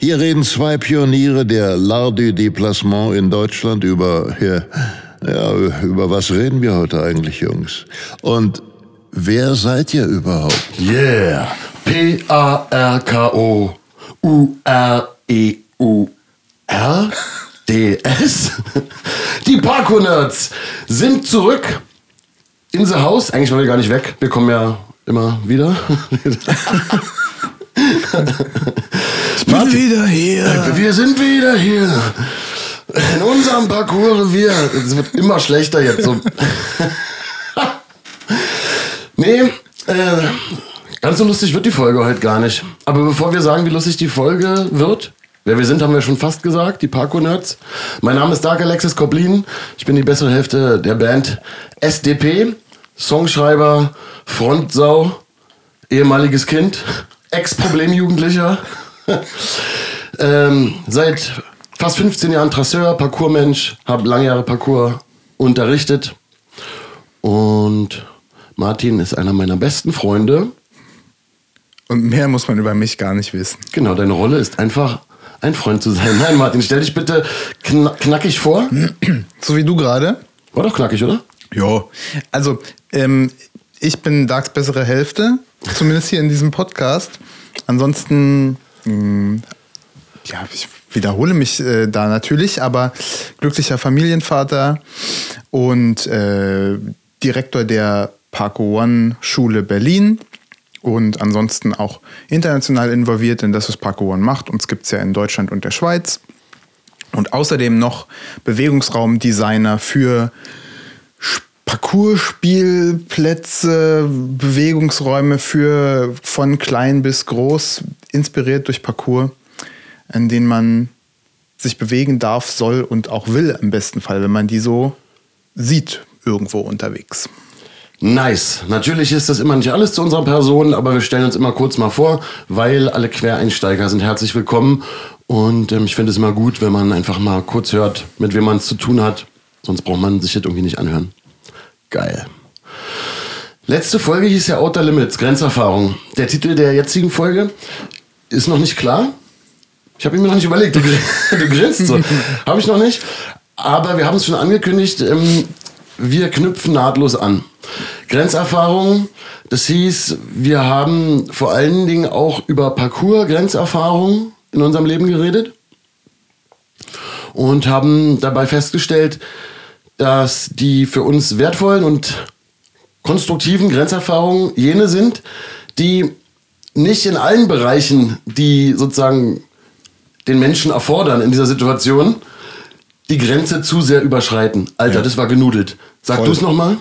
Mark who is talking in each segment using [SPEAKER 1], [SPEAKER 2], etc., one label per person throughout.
[SPEAKER 1] Hier reden zwei Pioniere der L'Art du Déplacement in Deutschland über, ja, ja, über was reden wir heute eigentlich, Jungs? Und wer seid ihr überhaupt?
[SPEAKER 2] Yeah, P-A-R-K-O-U-R-E-U-R-D-S. Die Parkour-Nerds sind zurück in the House. Eigentlich waren wir gar nicht weg. Wir kommen ja immer wieder.
[SPEAKER 3] Ich bin wieder hier.
[SPEAKER 2] Wir sind wieder hier. In unserem Parcours-Revier. Es wird immer schlechter jetzt. So. nee, äh, ganz so lustig wird die Folge heute gar nicht. Aber bevor wir sagen, wie lustig die Folge wird, wer wir sind, haben wir schon fast gesagt, die Parkour-Nerds. Mein Name ist Dark Alexis Koblin. Ich bin die bessere Hälfte der Band SDP. Songschreiber, Frontsau, ehemaliges Kind, Ex-Problemjugendlicher. ähm, seit fast 15 Jahren Trasseur, Parkourmensch, habe lange Jahre Parkour unterrichtet. Und Martin ist einer meiner besten Freunde.
[SPEAKER 3] Und mehr muss man über mich gar nicht wissen.
[SPEAKER 2] Genau, deine Rolle ist einfach ein Freund zu sein. Nein, Martin, stell dich bitte kn knackig vor.
[SPEAKER 3] So wie du gerade.
[SPEAKER 2] War doch knackig, oder?
[SPEAKER 3] Jo. Also, ähm, ich bin Darks bessere Hälfte, zumindest hier in diesem Podcast. Ansonsten, mh, ja, ich wiederhole mich äh, da natürlich, aber glücklicher Familienvater und äh, Direktor der Parko One Schule Berlin und ansonsten auch international involviert in das, was Parko One macht. Uns gibt es ja in Deutschland und der Schweiz. Und außerdem noch Bewegungsraumdesigner für Parcourspielplätze, Bewegungsräume für von klein bis groß, inspiriert durch Parcours, in denen man sich bewegen darf, soll und auch will im besten Fall, wenn man die so sieht irgendwo unterwegs.
[SPEAKER 2] Nice. Natürlich ist das immer nicht alles zu unserer Person, aber wir stellen uns immer kurz mal vor, weil alle Quereinsteiger sind herzlich willkommen. Und ähm, ich finde es immer gut, wenn man einfach mal kurz hört, mit wem man es zu tun hat. Sonst braucht man sich das irgendwie nicht anhören. Geil. Letzte Folge hieß ja Outer Limits, Grenzerfahrung. Der Titel der jetzigen Folge ist noch nicht klar. Ich habe ihn mir noch nicht überlegt. Du, du grinst so. habe ich noch nicht. Aber wir haben es schon angekündigt. Ähm, wir knüpfen nahtlos an. Grenzerfahrung, das hieß, wir haben vor allen Dingen auch über Parcours-Grenzerfahrung in unserem Leben geredet und haben dabei festgestellt, dass die für uns wertvollen und konstruktiven Grenzerfahrungen jene sind, die nicht in allen Bereichen, die sozusagen den Menschen erfordern in dieser Situation, die Grenze zu sehr überschreiten. Alter, ja. das war genudelt. Sag du es nochmal.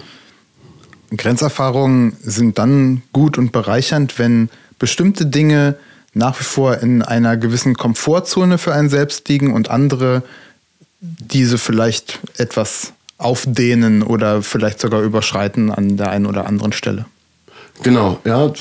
[SPEAKER 3] Grenzerfahrungen sind dann gut und bereichernd, wenn bestimmte Dinge nach wie vor in einer gewissen Komfortzone für einen selbst liegen und andere diese vielleicht etwas aufdehnen oder vielleicht sogar überschreiten an der einen oder anderen Stelle.
[SPEAKER 2] Genau, ja.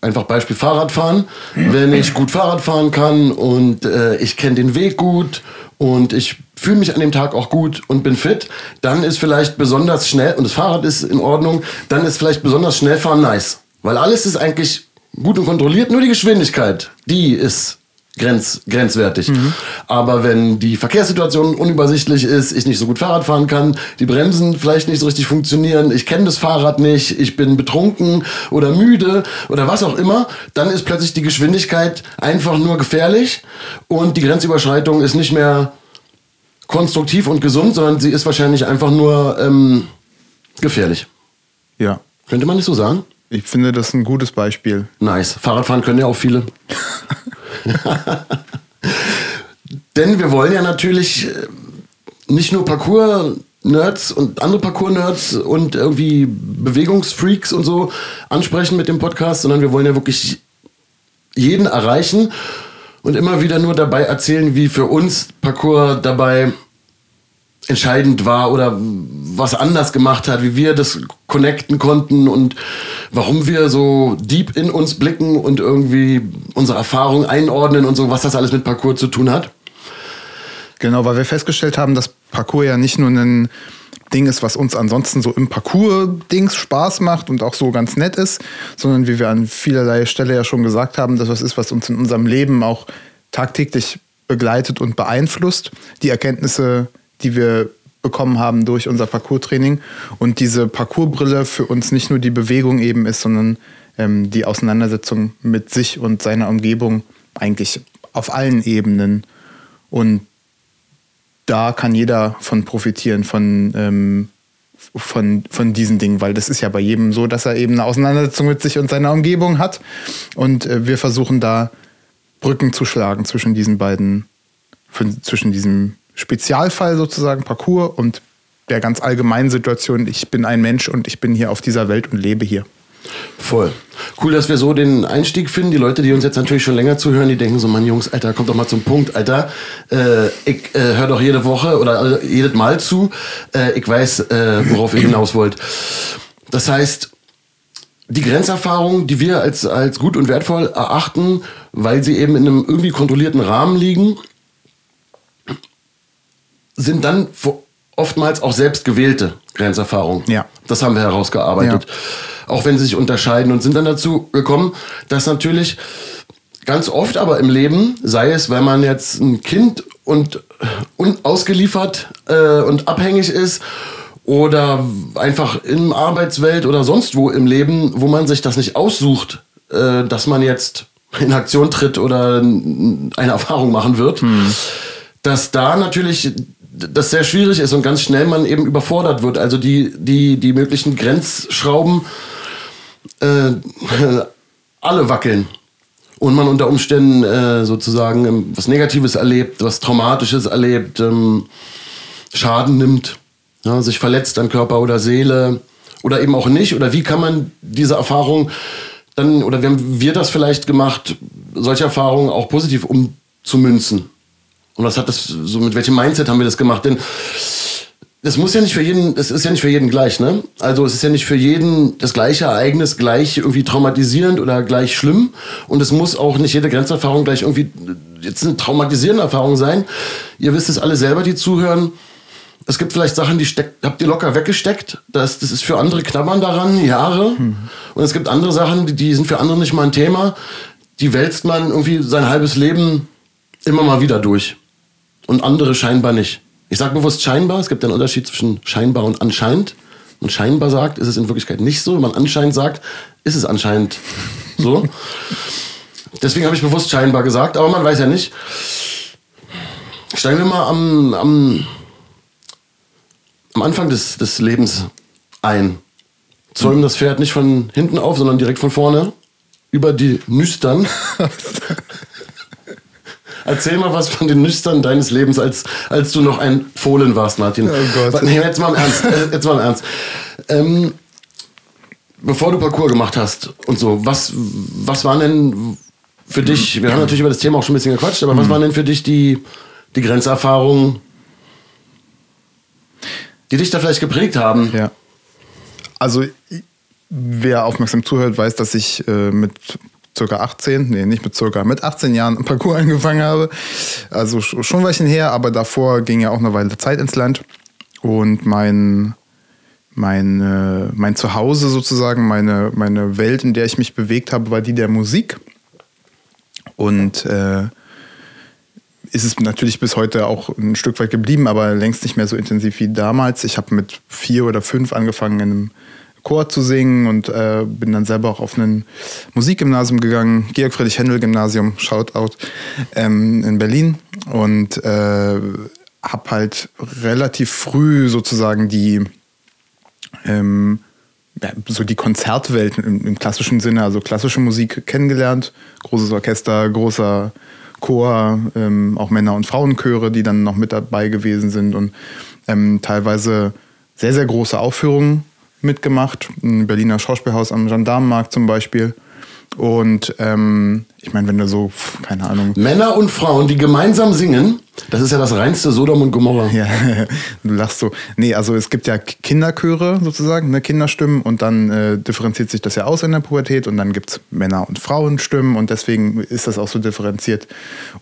[SPEAKER 2] Einfach Beispiel Fahrradfahren. Wenn ich gut Fahrrad fahren kann und äh, ich kenne den Weg gut und ich fühle mich an dem Tag auch gut und bin fit, dann ist vielleicht besonders schnell, und das Fahrrad ist in Ordnung, dann ist vielleicht besonders schnell fahren nice. Weil alles ist eigentlich gut und kontrolliert, nur die Geschwindigkeit, die ist grenz, grenzwertig. Mhm. Aber wenn die Verkehrssituation unübersichtlich ist, ich nicht so gut Fahrrad fahren kann, die Bremsen vielleicht nicht so richtig funktionieren, ich kenne das Fahrrad nicht, ich bin betrunken oder müde oder was auch immer, dann ist plötzlich die Geschwindigkeit einfach nur gefährlich und die Grenzüberschreitung ist nicht mehr konstruktiv und gesund, sondern sie ist wahrscheinlich einfach nur ähm, gefährlich.
[SPEAKER 3] Ja.
[SPEAKER 2] Könnte man nicht so sagen?
[SPEAKER 3] Ich finde das ein gutes Beispiel.
[SPEAKER 2] Nice. Fahrradfahren können ja auch viele. Denn wir wollen ja natürlich äh, nicht nur Parcours-Nerds und andere Parcours-Nerds und irgendwie Bewegungsfreaks und so ansprechen mit dem Podcast, sondern wir wollen ja wirklich jeden erreichen. und immer wieder nur dabei erzählen, wie für uns Parcours dabei entscheidend war oder was anders gemacht hat, wie wir das connecten konnten und warum wir so deep in uns blicken und irgendwie unsere Erfahrung einordnen und so, was das alles mit Parcours zu tun hat.
[SPEAKER 3] Genau, weil wir festgestellt haben, dass Parcours ja nicht nur ein Ding ist, was uns ansonsten so im Parcours-Dings Spaß macht und auch so ganz nett ist, sondern wie wir an vielerlei Stelle ja schon gesagt haben, dass das ist, was uns in unserem Leben auch tagtäglich begleitet und beeinflusst. Die Erkenntnisse, die wir bekommen haben durch unser Parcours-Training und diese Parcoursbrille für uns nicht nur die Bewegung eben ist, sondern ähm, die Auseinandersetzung mit sich und seiner Umgebung eigentlich auf allen Ebenen. Und da kann jeder von profitieren, von, ähm, von, von diesen Dingen, weil das ist ja bei jedem so, dass er eben eine Auseinandersetzung mit sich und seiner Umgebung hat. Und äh, wir versuchen da Brücken zu schlagen zwischen diesen beiden, zwischen diesem Spezialfall sozusagen, Parcours und der ganz allgemeinen Situation, ich bin ein Mensch und ich bin hier auf dieser Welt und lebe hier.
[SPEAKER 2] Voll. Cool, dass wir so den Einstieg finden. Die Leute, die uns jetzt natürlich schon länger zuhören, die denken so, Mann, Jungs, Alter, kommt doch mal zum Punkt, Alter. Äh, ich äh, höre doch jede Woche oder äh, jedes Mal zu. Äh, ich weiß, äh, worauf ihr hinaus wollt. Das heißt, die Grenzerfahrungen, die wir als, als gut und wertvoll erachten, weil sie eben in einem irgendwie kontrollierten Rahmen liegen, sind dann oftmals auch selbst gewählte Grenzerfahrungen.
[SPEAKER 3] Ja.
[SPEAKER 2] Das haben wir herausgearbeitet. Ja auch wenn sie sich unterscheiden und sind dann dazu gekommen, dass natürlich ganz oft aber im Leben, sei es, wenn man jetzt ein Kind und, und ausgeliefert äh, und abhängig ist oder einfach in Arbeitswelt oder sonst wo im Leben, wo man sich das nicht aussucht, äh, dass man jetzt in Aktion tritt oder eine Erfahrung machen wird, hm. dass da natürlich das sehr schwierig ist und ganz schnell man eben überfordert wird. Also die, die, die möglichen Grenzschrauben äh, alle wackeln und man unter Umständen äh, sozusagen ähm, was Negatives erlebt, was Traumatisches erlebt, ähm, Schaden nimmt, ja, sich verletzt an Körper oder Seele oder eben auch nicht? Oder wie kann man diese Erfahrung dann, oder wie haben wir das vielleicht gemacht, solche Erfahrungen auch positiv umzumünzen? Und was hat das, so mit welchem Mindset haben wir das gemacht? Denn das muss ja nicht für jeden, das ist ja nicht für jeden gleich, ne? Also es ist ja nicht für jeden das gleiche Ereignis gleich irgendwie traumatisierend oder gleich schlimm. Und es muss auch nicht jede Grenzerfahrung gleich irgendwie jetzt eine traumatisierende Erfahrung sein. Ihr wisst es alle selber, die zuhören. Es gibt vielleicht Sachen, die steckt, habt ihr locker weggesteckt. Das, das ist für andere knabbern daran, Jahre. Mhm. Und es gibt andere Sachen, die, die sind für andere nicht mal ein Thema. Die wälzt man irgendwie sein halbes Leben immer mal wieder durch. Und andere scheinbar nicht. Ich sage bewusst scheinbar, es gibt einen Unterschied zwischen scheinbar und anscheinend. Und scheinbar sagt, ist es in Wirklichkeit nicht so. Wenn man anscheinend sagt, ist es anscheinend so. Deswegen habe ich bewusst scheinbar gesagt, aber man weiß ja nicht. Steigen wir mal am, am, am Anfang des, des Lebens ein. Zäumen das Pferd nicht von hinten auf, sondern direkt von vorne. Über die Nüstern. Erzähl mal was von den Nüchtern deines Lebens, als, als du noch ein Fohlen warst, Martin. Oh Gott. Nee, jetzt mal im Ernst. Äh, jetzt mal im Ernst. Ähm, bevor du Parcours gemacht hast und so, was, was waren denn für dich, wir haben natürlich über das Thema auch schon ein bisschen gequatscht, aber was mhm. waren denn für dich die, die Grenzerfahrungen, die dich da vielleicht geprägt haben?
[SPEAKER 3] Ja. Also, wer aufmerksam zuhört, weiß, dass ich äh, mit circa 18, nee, nicht mit circa, mit 18 Jahren im Parcours angefangen habe. Also schon ein Weilchen her, aber davor ging ja auch eine Weile Zeit ins Land. Und mein, mein, äh, mein Zuhause sozusagen, meine, meine Welt, in der ich mich bewegt habe, war die der Musik. Und äh, ist es natürlich bis heute auch ein Stück weit geblieben, aber längst nicht mehr so intensiv wie damals. Ich habe mit vier oder fünf angefangen, in einem Chor zu singen und äh, bin dann selber auch auf ein Musikgymnasium gegangen, Georg Friedrich Händel Gymnasium, Shoutout, ähm, in Berlin und äh, habe halt relativ früh sozusagen die ähm, ja, so die Konzertwelt im, im, klassischen Sinne, also klassische Musik kennengelernt, großes Orchester, großer Chor, ähm, auch Männer- und Frauenchöre, die dann noch mit dabei gewesen sind und ähm, teilweise sehr, sehr große Aufführungen mitgemacht. Ein Berliner Schauspielhaus am Gendarmenmarkt zum Beispiel. Und ähm, ich meine, wenn du so, keine Ahnung,
[SPEAKER 2] Männer und Frauen, die gemeinsam singen, das ist ja das reinste Sodom und Gomorra.
[SPEAKER 3] Ja, du lachst so. Nee, also es gibt ja Kinderchöre sozusagen, ne, Kinderstimmen und dann äh, differenziert sich das ja aus in der Pubertät und dann gibt es Männer- und Frauenstimmen und deswegen ist das auch so differenziert.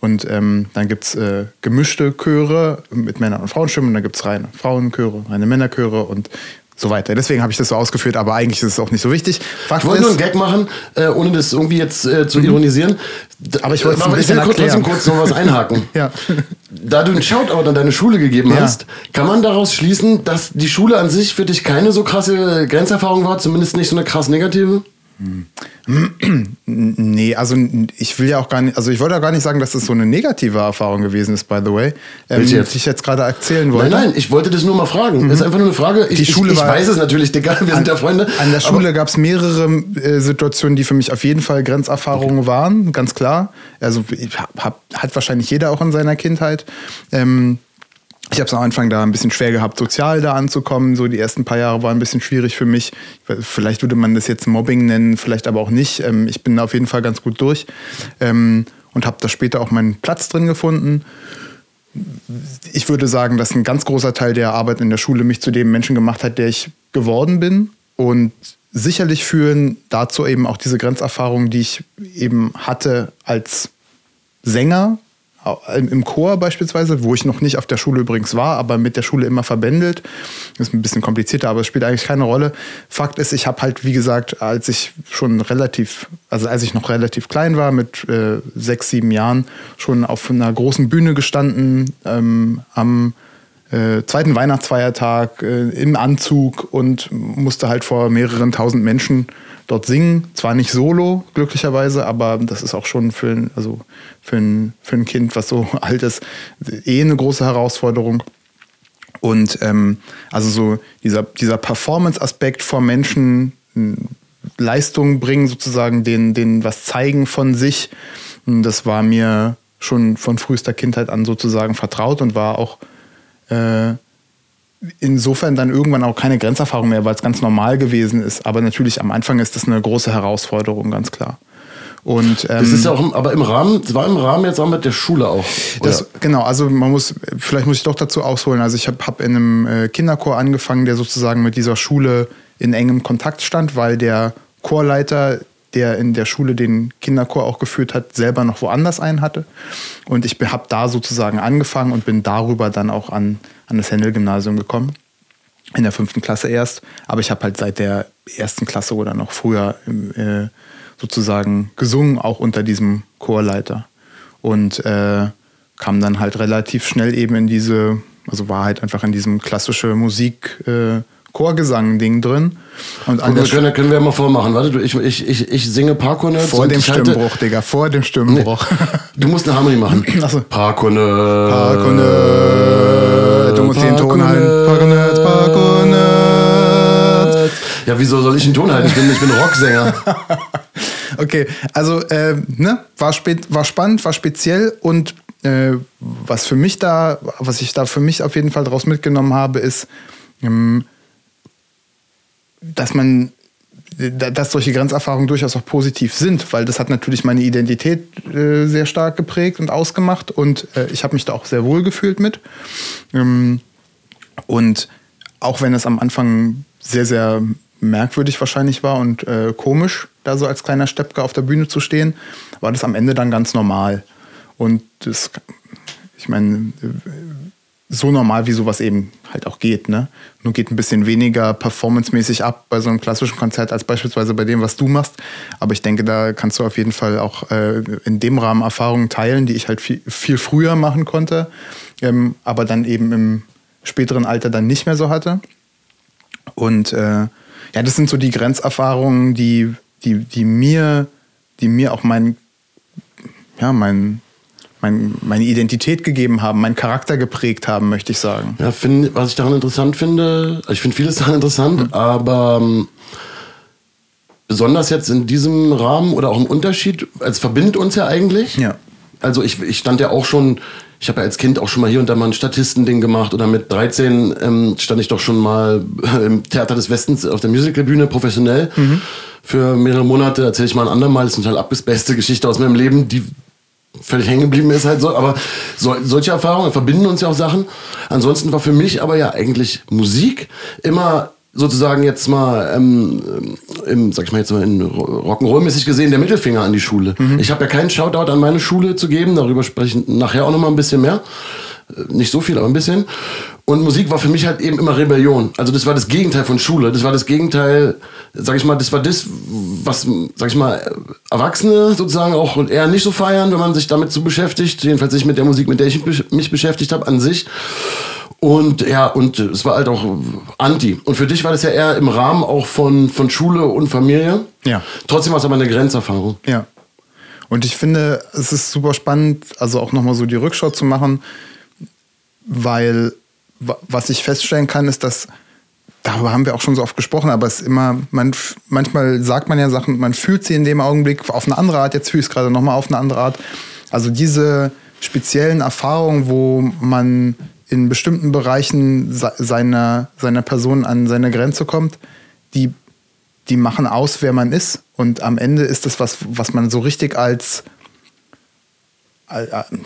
[SPEAKER 3] Und ähm, dann gibt es äh, gemischte Chöre mit Männer- und Frauenstimmen und dann gibt es reine Frauenchöre, reine Männerchöre und so weiter. Deswegen habe ich das so ausgeführt, aber eigentlich ist es auch nicht so wichtig. Fakt
[SPEAKER 2] Ich wollte nur einen Gag machen, äh, ohne das irgendwie jetzt äh, zu ironisieren. D-
[SPEAKER 3] Aber ich wollte es ein
[SPEAKER 2] Aber
[SPEAKER 3] bisschen
[SPEAKER 2] will kurz, trotzdem
[SPEAKER 3] erklären.
[SPEAKER 2] kurz noch was einhaken.
[SPEAKER 3] Ja.
[SPEAKER 2] Da du einen Shoutout an deine Schule gegeben
[SPEAKER 3] Ja.
[SPEAKER 2] hast, kann man daraus schließen, dass die Schule an sich für dich keine so krasse Grenzerfahrung war, zumindest nicht so eine krass negative?
[SPEAKER 3] Nee, also ich will ja auch gar nicht, also ich wollte auch gar nicht sagen, dass das so eine negative Erfahrung gewesen ist, by the way. Ähm,
[SPEAKER 2] jetzt?
[SPEAKER 3] Die ich jetzt gerade erzählen
[SPEAKER 2] Nein,
[SPEAKER 3] wollte.
[SPEAKER 2] nein, ich wollte das nur mal fragen. Das ist einfach nur eine Frage. Ich,
[SPEAKER 3] Die Schule
[SPEAKER 2] ich, ich weiß es natürlich, Digga, wir sind ja Freunde.
[SPEAKER 3] An der Schule gab es mehrere äh, Situationen, die für mich auf jeden Fall Grenzerfahrungen waren, ganz klar. Also hab, hat wahrscheinlich jeder auch in seiner Kindheit. Ähm, ich habe es am Anfang da ein bisschen schwer gehabt, sozial da anzukommen. So die ersten paar Jahre waren ein bisschen schwierig für mich. Vielleicht würde man das jetzt Mobbing nennen, vielleicht aber auch nicht. Ähm, ich bin da auf jeden Fall ganz gut durch ähm, und habe da später auch meinen Platz drin gefunden ich würde sagen, dass ein ganz großer Teil der Arbeit in der Schule mich zu dem Menschen gemacht hat, der ich geworden bin. Und sicherlich führen dazu eben auch diese Grenzerfahrungen, die ich eben hatte als Sänger im Chor beispielsweise, wo ich noch nicht auf der Schule übrigens war, aber mit der Schule immer verbändelt. Das ist ein bisschen komplizierter, aber es spielt eigentlich keine Rolle. Fakt ist, ich habe halt, wie gesagt, als ich schon relativ, also als ich noch relativ klein war, mit äh, sechs, sieben Jahren, schon auf einer großen Bühne gestanden, ähm, am äh, zweiten Weihnachtsfeiertag äh, im Anzug und musste halt vor mehreren tausend Menschen dort singen. Zwar nicht solo, glücklicherweise, aber das ist auch schon für ein, also für ein, für ein Kind, was so alt ist, eh eine große Herausforderung. Und ähm, also so dieser, dieser Performance-Aspekt vor Menschen, m, Leistung bringen, sozusagen, denen, denen was zeigen von sich, m, das war mir schon von frühester Kindheit an sozusagen vertraut und war auch äh, insofern dann irgendwann auch keine Grenzerfahrung mehr, weil es ganz normal gewesen ist. Aber natürlich am Anfang ist das eine große Herausforderung, ganz klar. Und ähm,
[SPEAKER 2] Das ist ja auch, aber im Rahmen, es war im Rahmen jetzt auch mit der Schule auch.
[SPEAKER 3] das, genau, also man muss, vielleicht muss ich doch dazu ausholen. Also ich habe hab in einem äh, Kinderchor angefangen, der sozusagen mit dieser Schule in engem Kontakt stand, weil der Chorleiter, der in der Schule den Kinderchor auch geführt hat, selber noch woanders einen hatte. Und ich habe da sozusagen angefangen und bin darüber dann auch an, an das Händel-Gymnasium gekommen. In der fünften Klasse erst. Aber ich habe halt seit der ersten Klasse oder noch früher äh, sozusagen gesungen, auch unter diesem Chorleiter. Und äh, kam dann halt relativ schnell eben in diese, also war halt einfach in diesem klassische Musik, äh, Chorgesang-Ding drin. Und an
[SPEAKER 2] wir können, können wir ja mal vormachen. Warte, du, ich, ich, ich, ich singe Parkonet.
[SPEAKER 3] vor dem Stimmbruch, Digga, vor dem Stimmbruch.
[SPEAKER 2] Du musst eine Harmonie machen.
[SPEAKER 3] Ach so.
[SPEAKER 2] Parkonet.
[SPEAKER 3] Parkonet. Du musst den Ton halten. Parkonet, Parkonet.
[SPEAKER 2] Ja, wieso soll ich einen Ton halten? Ich bin, ich bin Rocksänger.
[SPEAKER 3] Okay, also äh, ne, war, spät, war spannend, war speziell und äh, was für mich da, was ich da für mich auf jeden Fall daraus mitgenommen habe, ist, ähm, dass man, da- dass solche Grenzerfahrungen durchaus auch positiv sind, weil das hat natürlich meine Identität äh, sehr stark geprägt und ausgemacht und äh, ich habe mich da auch sehr wohl gefühlt mit. Ähm, und auch wenn es am Anfang sehr, sehr merkwürdig wahrscheinlich war und äh, komisch, da so als kleiner Steppke auf der Bühne zu stehen, war das am Ende dann ganz normal. Und das, ich meine, so normal, wie sowas eben halt auch geht. Ne? Nur geht ein bisschen weniger performancemäßig ab bei so einem klassischen Konzert als beispielsweise bei dem, was du machst. Aber ich denke, da kannst du auf jeden Fall auch äh, in dem Rahmen Erfahrungen teilen, die ich halt viel, viel früher machen konnte, ähm, aber dann eben im späteren Alter dann nicht mehr so hatte. Und äh, ja, das sind so die Grenzerfahrungen, die, die, die mir, die mir auch mein, ja, mein, mein, meine Identität gegeben haben, meinen Charakter geprägt haben, möchte ich sagen.
[SPEAKER 2] Ja, find, was ich daran interessant finde, also ich finde vieles daran interessant, aber ähm, besonders jetzt in diesem Rahmen oder auch im Unterschied, es verbindet uns ja eigentlich.
[SPEAKER 3] Ja.
[SPEAKER 2] Also ich, ich stand ja auch schon, ich habe ja als Kind auch schon mal hier und da mal ein Statistending gemacht oder mit 13 ähm, stand ich doch schon mal im Theater des Westens auf der Musicalbühne professionell für mehrere Monate. Erzähle ich mal ein andermal, das ist eine total abgespacete Geschichte aus meinem Leben, die völlig hängen geblieben ist halt so. Aber so, solche Erfahrungen verbinden uns ja auch Sachen. Ansonsten war für mich aber ja eigentlich Musik immer sozusagen jetzt mal, ähm, im, sag ich mal jetzt mal in Rock'n'Roll-mäßig gesehen, der Mittelfinger an die Schule. Ich habe ja keinen Shoutout an meine Schule zu geben, darüber spreche ich nachher auch noch mal ein bisschen mehr. Äh, Nicht so viel, aber ein bisschen. Und Musik war für mich halt eben immer Rebellion. Also das war das Gegenteil von Schule. Das war das Gegenteil, sag ich mal, das war das, was, sag ich mal, Erwachsene sozusagen auch eher nicht so feiern, wenn man sich damit so beschäftigt. Jedenfalls nicht mit der Musik, mit der ich mich beschäftigt habe an sich. Und ja, und es war halt auch anti. Und für dich war das ja eher im Rahmen auch von, von Schule und Familie.
[SPEAKER 3] Ja.
[SPEAKER 2] Trotzdem war es aber eine Grenzerfahrung.
[SPEAKER 3] Ja. Und ich finde, es ist super spannend, also auch nochmal so die Rückschau zu machen, weil was ich feststellen kann, ist, dass darüber haben wir auch schon so oft gesprochen, aber es ist immer, man, manchmal sagt man ja Sachen, man fühlt sie in dem Augenblick auf eine andere Art, jetzt fühle ich es gerade nochmal auf eine andere Art. Also diese speziellen Erfahrungen, wo man in bestimmten Bereichen se- seiner, seiner Person an seine Grenze kommt, die, die machen aus, wer man ist. Und am Ende ist das was, was man so richtig als, al-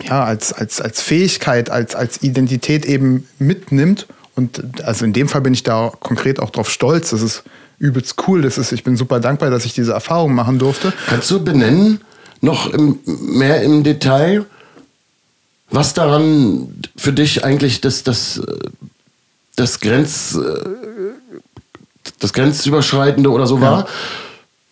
[SPEAKER 3] ja, als, als, als Fähigkeit, als, als Identität eben mitnimmt. Und also in dem Fall bin ich da konkret auch drauf stolz. Das ist übelst cool. Das ist, ich bin super dankbar, dass ich diese Erfahrung machen durfte.
[SPEAKER 2] Kannst du benennen, noch im, mehr im Detail, was daran für dich eigentlich das, das, das, Grenz, äh, das Grenzüberschreitende oder so war?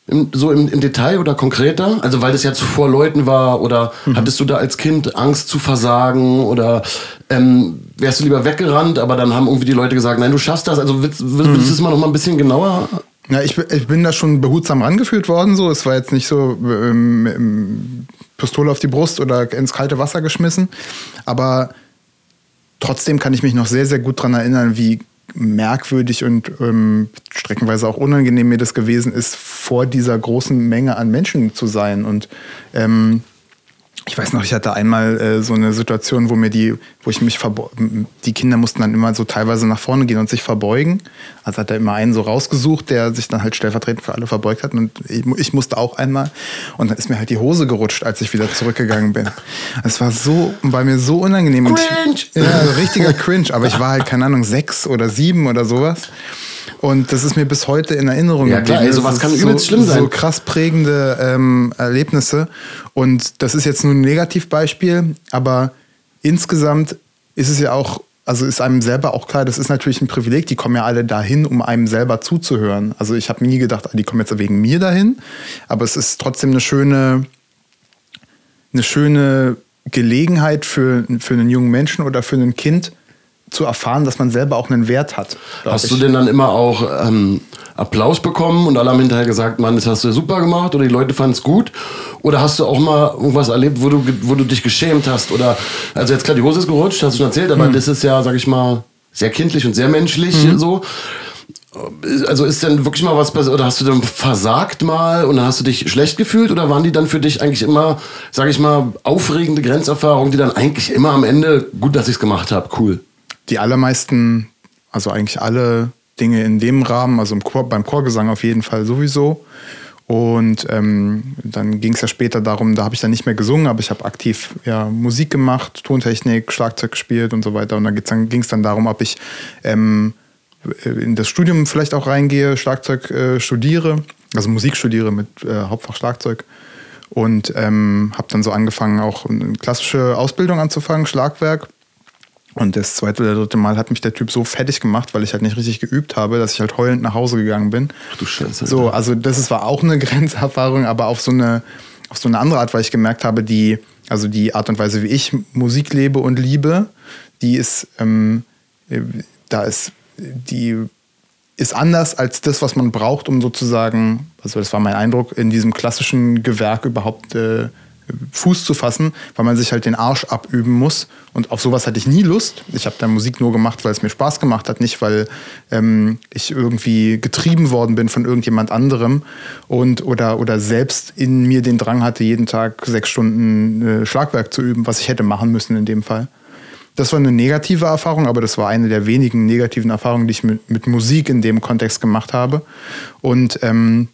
[SPEAKER 2] Im, so im, im Detail oder konkreter? Also weil das ja zuvor Leuten war oder hattest du da als Kind Angst zu versagen oder ähm, wärst du lieber weggerannt, aber dann haben irgendwie die Leute gesagt, nein, du schaffst das. Also willst, willst, willst du es mal noch mal ein bisschen genauer?
[SPEAKER 3] Ja, ich, bin- ich bin da schon behutsam rangeführt worden. So, es war jetzt nicht so ähm, Pistole auf die Brust oder ins kalte Wasser geschmissen. Aber trotzdem kann ich mich noch sehr, sehr gut daran erinnern, wie merkwürdig und ähm, streckenweise auch unangenehm mir das gewesen ist, vor dieser großen Menge an Menschen zu sein. Und ähm, ich weiß noch, ich hatte einmal äh, so eine Situation, wo mir die, wo ich mich die Kinder mussten dann immer so teilweise nach vorne gehen und sich verbeugen. Also hat er immer einen so rausgesucht, der sich dann halt stellvertretend für alle verbeugt hat. Und ich, ich musste auch einmal. Und dann ist mir halt die Hose gerutscht, als ich wieder zurückgegangen bin. Es war so, war mir so unangenehm. Und Ich, ja, richtiger Cringe. Aber ich war halt, keine Ahnung, sechs oder sieben oder sowas. Und das ist mir bis heute in Erinnerung
[SPEAKER 2] Ja, klar, ey, sowas kann
[SPEAKER 3] so,
[SPEAKER 2] übelst schlimm sein.
[SPEAKER 3] So krass prägende ähm, Erlebnisse. Und das ist jetzt nur ein Negativbeispiel, aber insgesamt ist es ja auch, also ist einem selber auch klar, das ist natürlich ein Privileg. Die kommen ja alle dahin, um einem selber zuzuhören. Also ich habe nie gedacht, ah, die kommen jetzt wegen mir dahin, aber es ist trotzdem eine schöne, eine schöne Gelegenheit für, für einen jungen Menschen oder für ein Kind zu erfahren, dass man selber auch einen Wert hat.
[SPEAKER 2] Hast
[SPEAKER 3] ich.
[SPEAKER 2] du denn dann immer auch ähm, Applaus bekommen und alle haben hinterher gesagt, Mann, das hast du super gemacht oder die Leute fanden es gut? Oder hast du auch mal irgendwas erlebt, wo du, wo du dich geschämt hast? Oder, also jetzt klar, die Hose ist gerutscht, hast du schon erzählt,
[SPEAKER 3] Hm.
[SPEAKER 2] aber das ist ja, sag ich mal, sehr kindlich und sehr menschlich so. Also ist denn wirklich mal was passiert oder hast du dann versagt mal und dann hast du dich schlecht gefühlt oder waren die dann für dich eigentlich immer, sag ich mal, aufregende Grenzerfahrungen, die dann eigentlich immer am Ende, gut, dass ich es gemacht habe, cool.
[SPEAKER 3] Die allermeisten, also eigentlich alle Dinge in dem Rahmen, also Chor, beim Chorgesang auf jeden Fall sowieso. Und ähm, dann ging es ja später darum, da habe ich dann nicht mehr gesungen, aber ich habe aktiv ja, Musik gemacht, Tontechnik, Schlagzeug gespielt und so weiter. Und dann ging es dann darum, ob ich ähm, in das Studium vielleicht auch reingehe, Schlagzeug äh, studiere, also Musik studiere mit äh, Hauptfach Schlagzeug. Und ähm, habe dann so angefangen, auch eine klassische Ausbildung anzufangen, Schlagwerk. Und das zweite oder dritte Mal hat mich der Typ so fertig gemacht, weil ich halt nicht richtig geübt habe, dass ich halt heulend nach Hause gegangen bin.
[SPEAKER 2] Ach du Scheiße.
[SPEAKER 3] So, also das ist, war auch eine Grenzerfahrung, aber auf so eine, auf so eine andere Art, weil ich gemerkt habe, die, also die Art und Weise, wie ich Musik lebe und liebe, die ist, ähm, äh, da ist, die ist anders als das, was man braucht, um sozusagen, also das war mein Eindruck, in diesem klassischen Gewerk überhaupt äh, Fuß zu fassen, weil man sich halt den Arsch abüben muss. Und auf sowas hatte ich nie Lust. Ich habe da Musik nur gemacht, weil es mir Spaß gemacht hat, nicht weil ähm, ich irgendwie getrieben worden bin von irgendjemand anderem und oder, oder selbst in mir den Drang hatte, jeden Tag sechs Stunden äh, Schlagwerk zu üben, was ich hätte machen müssen in dem Fall. Das war eine negative Erfahrung, aber das war eine der wenigen negativen Erfahrungen, die ich mit, mit Musik in dem Kontext gemacht habe. Und ähm,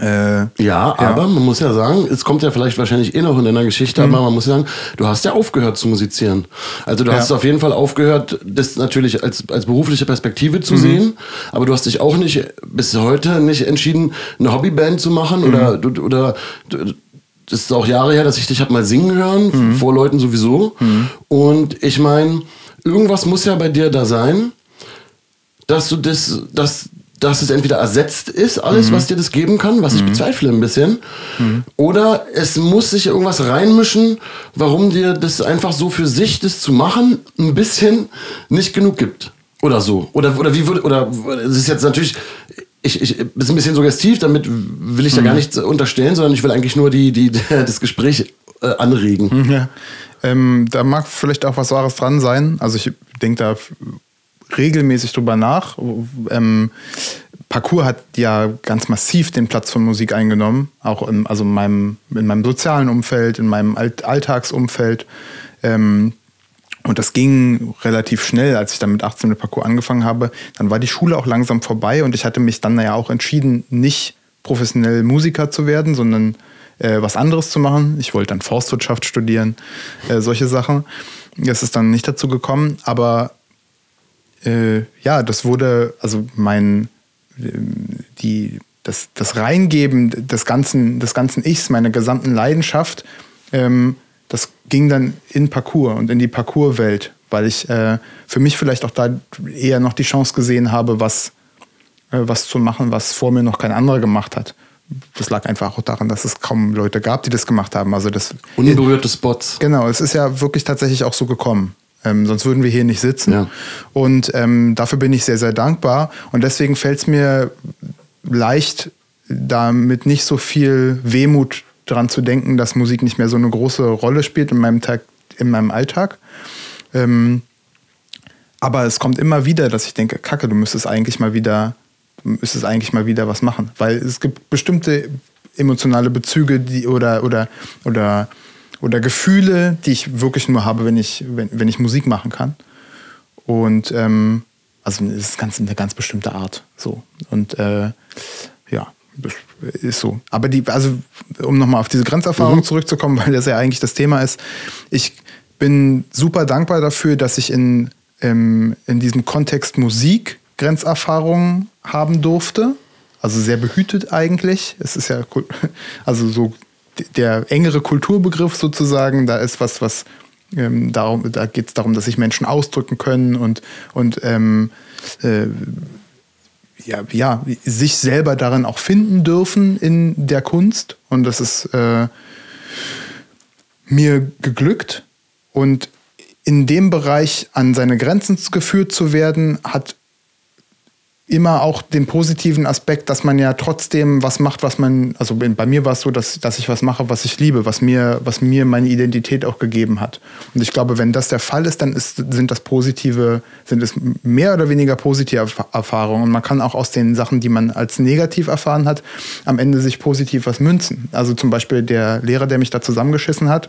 [SPEAKER 2] äh, ja, aber man muss ja sagen, es kommt ja vielleicht wahrscheinlich eh noch in deiner Geschichte, mhm. aber man muss sagen, du hast ja aufgehört zu musizieren. Also du ja. hast auf jeden Fall aufgehört, das natürlich als, als berufliche Perspektive zu mhm. sehen, aber du hast dich auch nicht bis heute nicht entschieden, eine Hobbyband zu machen mhm. oder, oder das ist auch Jahre her, dass ich dich hab mal singen hören, mhm. vor Leuten sowieso. Mhm. Und ich meine, irgendwas muss ja bei dir da sein, dass du das, dass, dass es entweder ersetzt ist, alles, mhm. was dir das geben kann, was ich mhm. bezweifle ein bisschen, mhm. oder es muss sich irgendwas reinmischen, warum dir das einfach so für sich, das zu machen, ein bisschen nicht genug gibt. Oder so. Oder, oder wie würde, oder es ist jetzt natürlich, ich, ich, ist ein bisschen suggestiv, damit will ich da gar mhm. nichts unterstellen, sondern ich will eigentlich nur die, die, das Gespräch äh, anregen.
[SPEAKER 3] Ja. Ähm, da mag vielleicht auch was Wahres dran sein. Also ich denke da regelmäßig drüber nach. Ähm, Parcours hat ja ganz massiv den Platz von Musik eingenommen, auch in, also in, meinem, in meinem sozialen Umfeld, in meinem Alt Alltagsumfeld. Ähm, und das ging relativ schnell, als ich dann mit 18 mit Parcours angefangen habe. Dann war die Schule auch langsam vorbei und ich hatte mich dann ja auch entschieden, nicht professionell Musiker zu werden, sondern äh, was anderes zu machen. Ich wollte dann Forstwirtschaft studieren, äh, solche Sachen. Das ist dann nicht dazu gekommen, aber äh, ja, das wurde, also mein, die, das, das Reingeben des ganzen, des ganzen Ichs, meiner gesamten Leidenschaft, ähm, das ging dann in Parcours und in die Parcours-Welt, weil ich äh, für mich vielleicht auch da eher noch die Chance gesehen habe, was, äh, was zu machen, was vor mir noch kein anderer gemacht hat. Das lag einfach auch daran, dass es kaum Leute gab, die das gemacht haben. Also das
[SPEAKER 2] unberührte Spots.
[SPEAKER 3] Genau, es ist ja wirklich tatsächlich auch so gekommen. Ähm, sonst würden wir hier nicht sitzen. Ja. Und ähm, dafür bin ich sehr, sehr dankbar. Und deswegen fällt es mir leicht, damit nicht so viel Wehmut daran zu denken, dass Musik nicht mehr so eine große Rolle spielt in meinem, Tag, in meinem Alltag. Ähm, aber es kommt immer wieder, dass ich denke, Kacke, du müsstest eigentlich mal wieder, müsstest eigentlich mal wieder was machen. Weil es gibt bestimmte emotionale Bezüge, die oder, oder, oder oder Gefühle, die ich wirklich nur habe, wenn ich, wenn, wenn ich Musik machen kann. Und ähm, also es ist ganz, eine ganz bestimmte Art. So. Und äh, ja, das ist so. Aber die, also um nochmal auf diese Grenzerfahrung mhm. zurückzukommen, weil das ja eigentlich das Thema ist, ich bin super dankbar dafür, dass ich in, ähm, in diesem Kontext Musik Grenzerfahrungen haben durfte. Also sehr behütet eigentlich. Es ist ja also so der engere Kulturbegriff sozusagen, da ist was, was ähm, darum, da geht es darum, dass sich Menschen ausdrücken können und, und ähm, äh, ja, ja, sich selber darin auch finden dürfen in der Kunst. Und das ist äh, mir geglückt. Und in dem Bereich an seine Grenzen geführt zu werden, hat immer auch den positiven Aspekt, dass man ja trotzdem was macht, was man, also bei mir war es so, dass, dass ich was mache, was ich liebe, was mir, was mir meine Identität auch gegeben hat. Und ich glaube, wenn das der Fall ist, dann ist, sind das positive, sind es mehr oder weniger positive Erfahrungen. Und man kann auch aus den Sachen, die man als negativ erfahren hat, am Ende sich positiv was münzen. Also zum Beispiel der Lehrer, der mich da zusammengeschissen hat,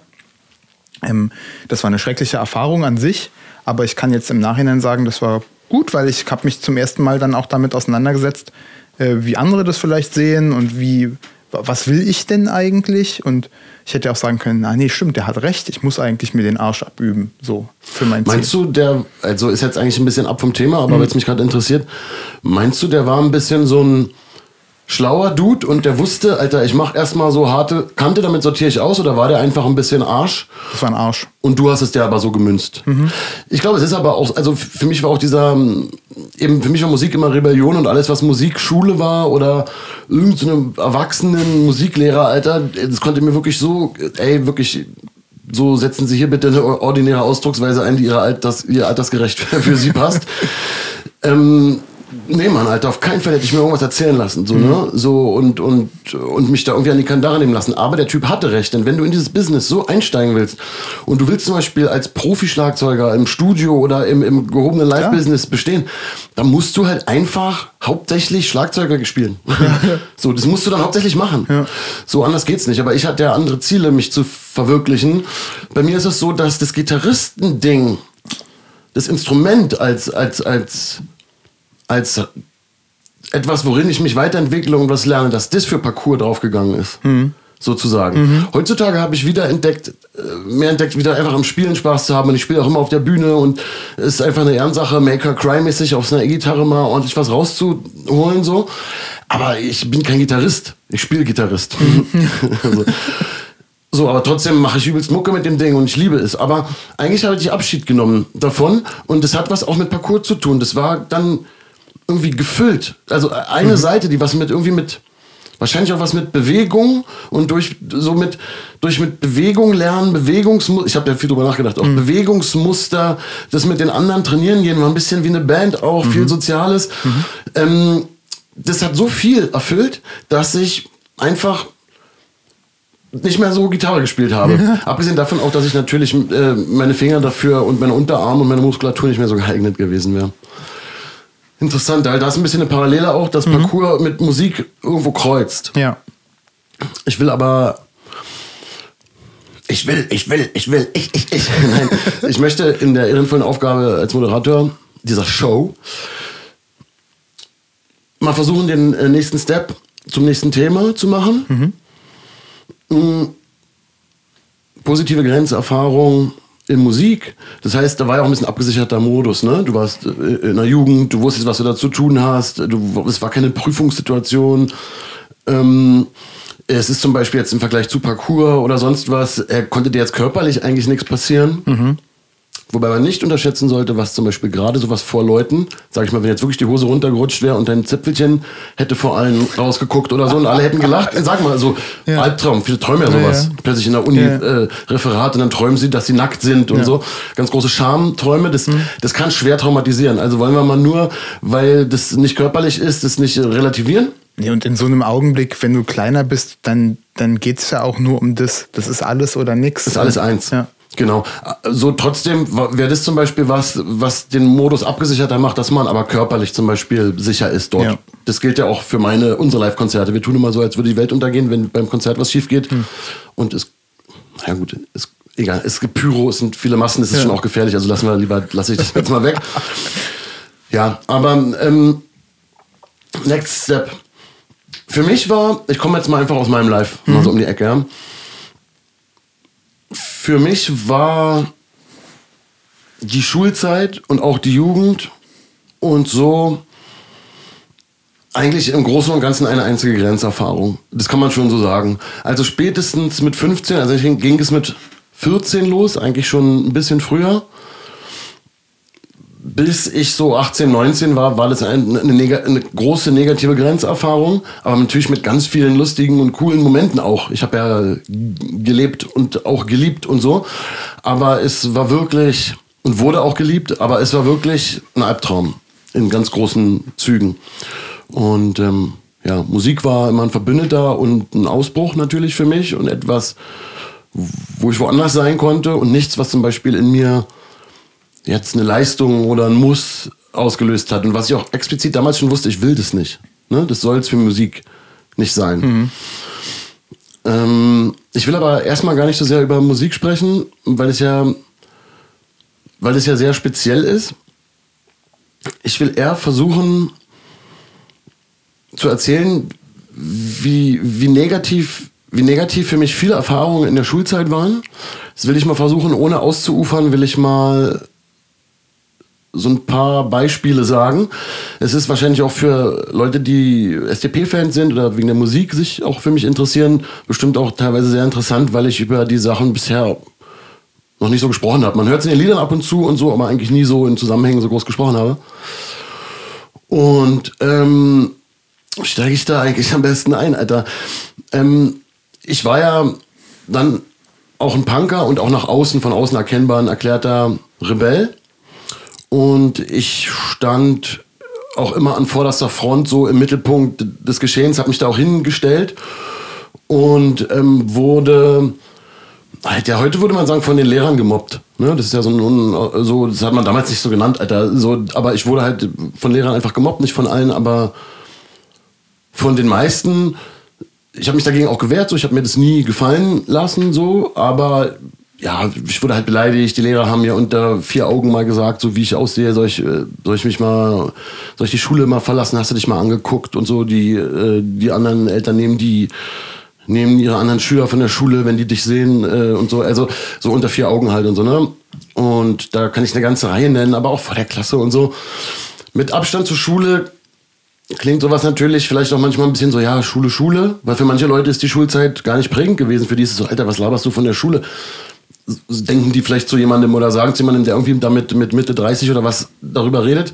[SPEAKER 3] ähm, das war eine schreckliche Erfahrung an sich, aber ich kann jetzt im Nachhinein sagen, das war gut, weil ich habe mich zum ersten Mal dann auch damit auseinandergesetzt, äh, wie andere das vielleicht sehen und wie, was will ich denn eigentlich? Und ich hätte auch sagen können, na nee, stimmt, der hat recht, ich muss eigentlich mir den Arsch abüben, so für mein
[SPEAKER 2] Ziel. Meinst du, der, also ist jetzt eigentlich ein bisschen ab vom Thema, aber mhm. weil es mich gerade interessiert, meinst du, der war ein bisschen so ein schlauer Dude und der wusste, Alter, ich mach erstmal so harte Kante, damit sortiere ich aus oder war der einfach ein bisschen Arsch?
[SPEAKER 3] Das war ein Arsch.
[SPEAKER 2] Und du hast es dir aber so gemünzt. Mhm. Ich glaube, es ist aber auch, also für mich war auch dieser, eben für mich war Musik immer Rebellion und alles, was Musikschule war oder irgendeinem so erwachsenen Musiklehrer, Alter, das konnte mir wirklich so, ey, wirklich so setzen Sie hier bitte eine ordinäre Ausdrucksweise ein, die ihre Alters, ihr altersgerecht für Sie passt. ähm, nee, Mann, Alter, auf keinen Fall hätte ich mir irgendwas erzählen lassen, so, ne? So, und, und, und mich da irgendwie an die Kandare nehmen lassen. Aber der Typ hatte recht, denn wenn du in dieses Business so einsteigen willst und du willst zum Beispiel als Profi-Schlagzeuger im Studio oder im, im gehobenen Live-Business bestehen, dann musst du halt einfach hauptsächlich Schlagzeuger spielen. so, das musst du dann hauptsächlich machen. So, anders geht's nicht. Aber ich hatte ja andere Ziele, mich zu verwirklichen. Bei mir ist es so, dass das Gitarristending, das Instrument als, als, als, als etwas, worin ich mich weiterentwickle und was lerne, dass das für Parcours draufgegangen ist. Sozusagen. Heutzutage habe ich wieder entdeckt, äh, mehr entdeckt, wieder einfach am Spielen Spaß zu haben. Und ich spiele auch immer auf der Bühne und es ist einfach eine Ehrensache, Maker Cry-mäßig auf seiner E-Gitarre mal ordentlich was rauszuholen. so. Aber ich bin kein Gitarrist. Ich spiele Gitarrist. also, so, aber trotzdem mache ich übelst Mucke mit dem Ding und ich liebe es. Aber eigentlich habe ich Abschied genommen davon und das hat was auch mit Parcours zu tun. Das war dann irgendwie gefüllt. Also eine Seite, die was mit irgendwie mit wahrscheinlich auch was mit Bewegung und durch so mit durch mit Bewegung lernen, Bewegungsmuster. Ich habe ja viel drüber nachgedacht. Auch Bewegungsmuster, das mit den anderen trainieren gehen, war ein bisschen wie eine Band auch viel Soziales. Ähm, das hat so viel erfüllt, dass ich einfach nicht mehr so Gitarre gespielt habe. Abgesehen davon auch, dass ich natürlich äh, meine Finger dafür und meine Unterarme und meine Muskulatur nicht mehr so geeignet gewesen wäre. Interessant, da ist ein bisschen eine Parallele auch, dass Parcours mit Musik irgendwo kreuzt.
[SPEAKER 3] Ja.
[SPEAKER 2] Ich will aber. Ich will, ich will, ich will, ich, ich, ich. Nein, ich möchte in der ehrenvollen Aufgabe als Moderator dieser Show mal versuchen, den äh, nächsten Step zum nächsten Thema zu machen. Mm, Positive Grenzerfahrung in Musik. Das heißt, da war ja auch ein bisschen abgesicherter Modus. Ne? Du warst äh, in der Jugend, du wusstest, was du da zu tun hast. Du, es war keine Prüfungssituation. Ähm, es ist zum Beispiel jetzt im Vergleich zu Parcours oder sonst was, er konnte dir jetzt körperlich eigentlich nichts passieren. Wobei man nicht unterschätzen sollte, was zum Beispiel gerade sowas vor Leuten, sag ich mal, wenn jetzt wirklich die Hose runtergerutscht wäre und dein Zipfelchen hätte vor allen rausgeguckt oder so und alle hätten gelacht. Sag mal, so
[SPEAKER 3] Ja.
[SPEAKER 2] Albtraum, viele träumen ja
[SPEAKER 3] Ja,
[SPEAKER 2] sowas.
[SPEAKER 3] ja.
[SPEAKER 2] Plötzlich in der Uni
[SPEAKER 3] Ja.
[SPEAKER 2] äh, Referat und dann träumen sie, dass sie nackt sind und
[SPEAKER 3] Ja.
[SPEAKER 2] so. Ganz große Schamträume, das,
[SPEAKER 3] Mhm.
[SPEAKER 2] das kann schwer traumatisieren. Also wollen wir mal nur, weil das nicht körperlich ist, das nicht äh, relativieren?
[SPEAKER 3] Nee, und in so einem Augenblick, wenn du kleiner bist, dann, dann geht es ja auch nur um das. Das ist alles oder nichts.
[SPEAKER 2] Das ist alles eins.
[SPEAKER 3] Ja.
[SPEAKER 2] Genau. So trotzdem wäre das zum Beispiel was, was den Modus abgesicherter macht, dass man aber körperlich zum Beispiel sicher ist dort.
[SPEAKER 3] Ja.
[SPEAKER 2] Das gilt ja auch für meine, unsere Live-Konzerte. Wir tun immer so, als würde die Welt untergehen, wenn beim Konzert was schief geht.
[SPEAKER 3] Hm.
[SPEAKER 2] Und es, ja gut, es, egal, es gibt Pyro, es sind viele Massen, das ist
[SPEAKER 3] Ja.
[SPEAKER 2] schon auch gefährlich, also lassen wir lieber, lasse ich das jetzt mal weg. Ja, aber ähm, next step. Für mich war, ich komme jetzt mal einfach aus meinem Live, mal so um die Ecke, ja. Für mich war die Schulzeit und auch die Jugend und so eigentlich im Großen und Ganzen eine einzige Grenzerfahrung. Das kann man schon so sagen. Also spätestens mit 15, also ging es mit 14 los, eigentlich schon ein bisschen früher. Bis ich so 18, 19 war, war das ein, eine, neg eine große negative Grenzerfahrung, aber natürlich mit ganz vielen lustigen und coolen Momenten auch. Ich habe ja gelebt und auch geliebt und so, aber es war wirklich und wurde auch geliebt, aber es war wirklich ein Albtraum in ganz großen Zügen. Und ähm, ja, Musik war immer ein Verbündeter und ein Ausbruch natürlich für mich und etwas, wo ich woanders sein konnte und nichts, was zum Beispiel in mir jetzt eine Leistung oder ein Muss ausgelöst hat. Und was ich auch explizit damals schon wusste, ich will das nicht. Ne? Das soll es für Musik nicht sein. Ähm, ich will aber erstmal gar nicht so sehr über Musik sprechen, weil es ja, weil es ja sehr speziell ist. Ich will eher versuchen zu erzählen, wie, wie negativ wie negativ für mich viele Erfahrungen in der Schulzeit waren. Das will ich mal versuchen, ohne auszuufern, will ich mal so ein paar Beispiele sagen. Es ist wahrscheinlich auch für Leute, die SDP-Fans sind oder wegen der Musik sich auch für mich interessieren, bestimmt auch teilweise sehr interessant, weil ich über die Sachen bisher noch nicht so gesprochen habe. Man hört es in den Liedern ab und zu und so, aber eigentlich nie so in Zusammenhängen so groß gesprochen habe. Und ähm, steige ich da eigentlich am besten ein, Alter. Ähm, ich war ja dann auch ein Punker und auch nach außen, von außen erkennbar ein erklärter Rebell. Und ich stand auch immer an vorderster Front, so im Mittelpunkt des Geschehens, habe mich da auch hingestellt und ähm, wurde, halt, ja, heute würde man sagen, von den Lehrern gemobbt. Ne? Das ist ja so, ein, so, das hat man damals nicht so genannt, Alter. So, aber ich wurde halt von Lehrern einfach gemobbt, nicht von allen, aber von den meisten. Ich habe mich dagegen auch gewehrt, so ich habe mir das nie gefallen lassen, so, aber ja, ich wurde halt beleidigt. Die Lehrer haben mir unter vier Augen mal gesagt, so wie ich aussehe, soll ich, äh, soll ich mich mal, soll ich die Schule mal verlassen? Hast du dich mal angeguckt und so? Die, äh, die anderen Eltern nehmen die, nehmen ihre anderen Schüler von der Schule, wenn die dich sehen äh, und so. Also so unter vier Augen halt und so, ne? Und da kann ich eine ganze Reihe nennen, aber auch vor der Klasse und so. Mit Abstand zur Schule klingt sowas natürlich vielleicht auch manchmal ein bisschen so, ja, Schule, Schule. Weil für manche Leute ist die Schulzeit gar nicht prägend gewesen. Für die ist es so, Alter, was laberst du von der Schule? Denken die vielleicht zu jemandem oder sagen zu jemandem, der irgendwie damit mit Mitte 30 oder was darüber redet.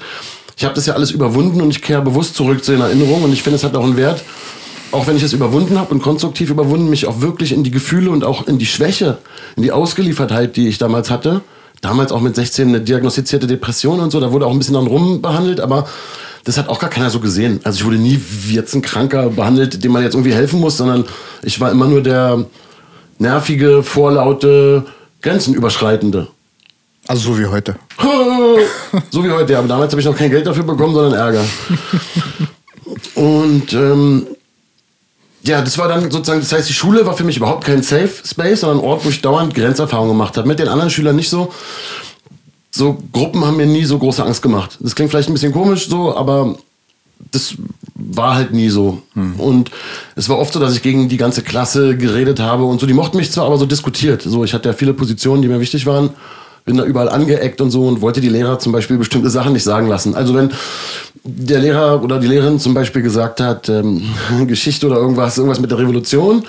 [SPEAKER 2] Ich habe das ja alles überwunden und ich kehre bewusst zurück zu den Erinnerungen und ich finde, es hat auch einen Wert, auch wenn ich es überwunden habe und konstruktiv überwunden, mich auch wirklich in die Gefühle und auch in die Schwäche, in die Ausgeliefertheit, die ich damals hatte, damals auch mit 16 eine diagnostizierte Depression und so, da wurde auch ein bisschen dann rumbehandelt, aber das hat auch gar keiner so gesehen. Also ich wurde nie wie jetzt ein Kranker behandelt, dem man jetzt irgendwie helfen muss, sondern ich war immer nur der nervige, vorlaute, Grenzenüberschreitende.
[SPEAKER 3] Also so wie heute.
[SPEAKER 2] so wie heute. Aber damals habe ich noch kein Geld dafür bekommen, sondern Ärger. Und ähm, ja, das war dann sozusagen, das heißt, die Schule war für mich überhaupt kein Safe Space, sondern ein Ort, wo ich dauernd Grenzerfahrungen gemacht habe. Mit den anderen Schülern nicht so. So Gruppen haben mir nie so große Angst gemacht. Das klingt vielleicht ein bisschen komisch so, aber das war halt nie so. Hm. Und es war oft so, dass ich gegen die ganze Klasse geredet habe und so. Die mochten mich zwar, aber so diskutiert. So, ich hatte ja viele Positionen, die mir wichtig waren. Bin da überall angeeckt und so und wollte die Lehrer zum Beispiel bestimmte Sachen nicht sagen lassen. Also wenn der Lehrer oder die Lehrerin zum Beispiel gesagt hat, ähm, Geschichte oder irgendwas, irgendwas mit der Revolution,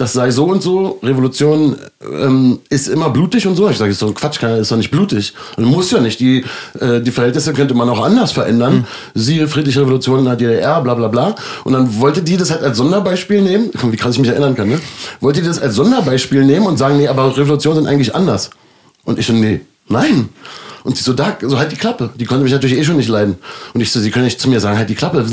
[SPEAKER 2] das sei so und so, Revolution ähm, ist immer blutig und so. Ich sage, ist doch Quatsch, ist doch nicht blutig. Und muss ja nicht. Die, äh, die Verhältnisse könnte man auch anders verändern. Mhm. Siehe Friedliche Revolution in der DDR, bla bla bla. Und dann wollte die das halt als Sonderbeispiel nehmen. Wie krass ich mich erinnern kann, ne? Wollte die das als Sonderbeispiel nehmen und sagen, nee, aber Revolutionen sind eigentlich anders. Und ich so, nee, nein. Und sie so, da, so halt die Klappe. Die konnte mich natürlich eh schon nicht leiden. Und ich so, sie können nicht zu mir sagen, halt die Klappe.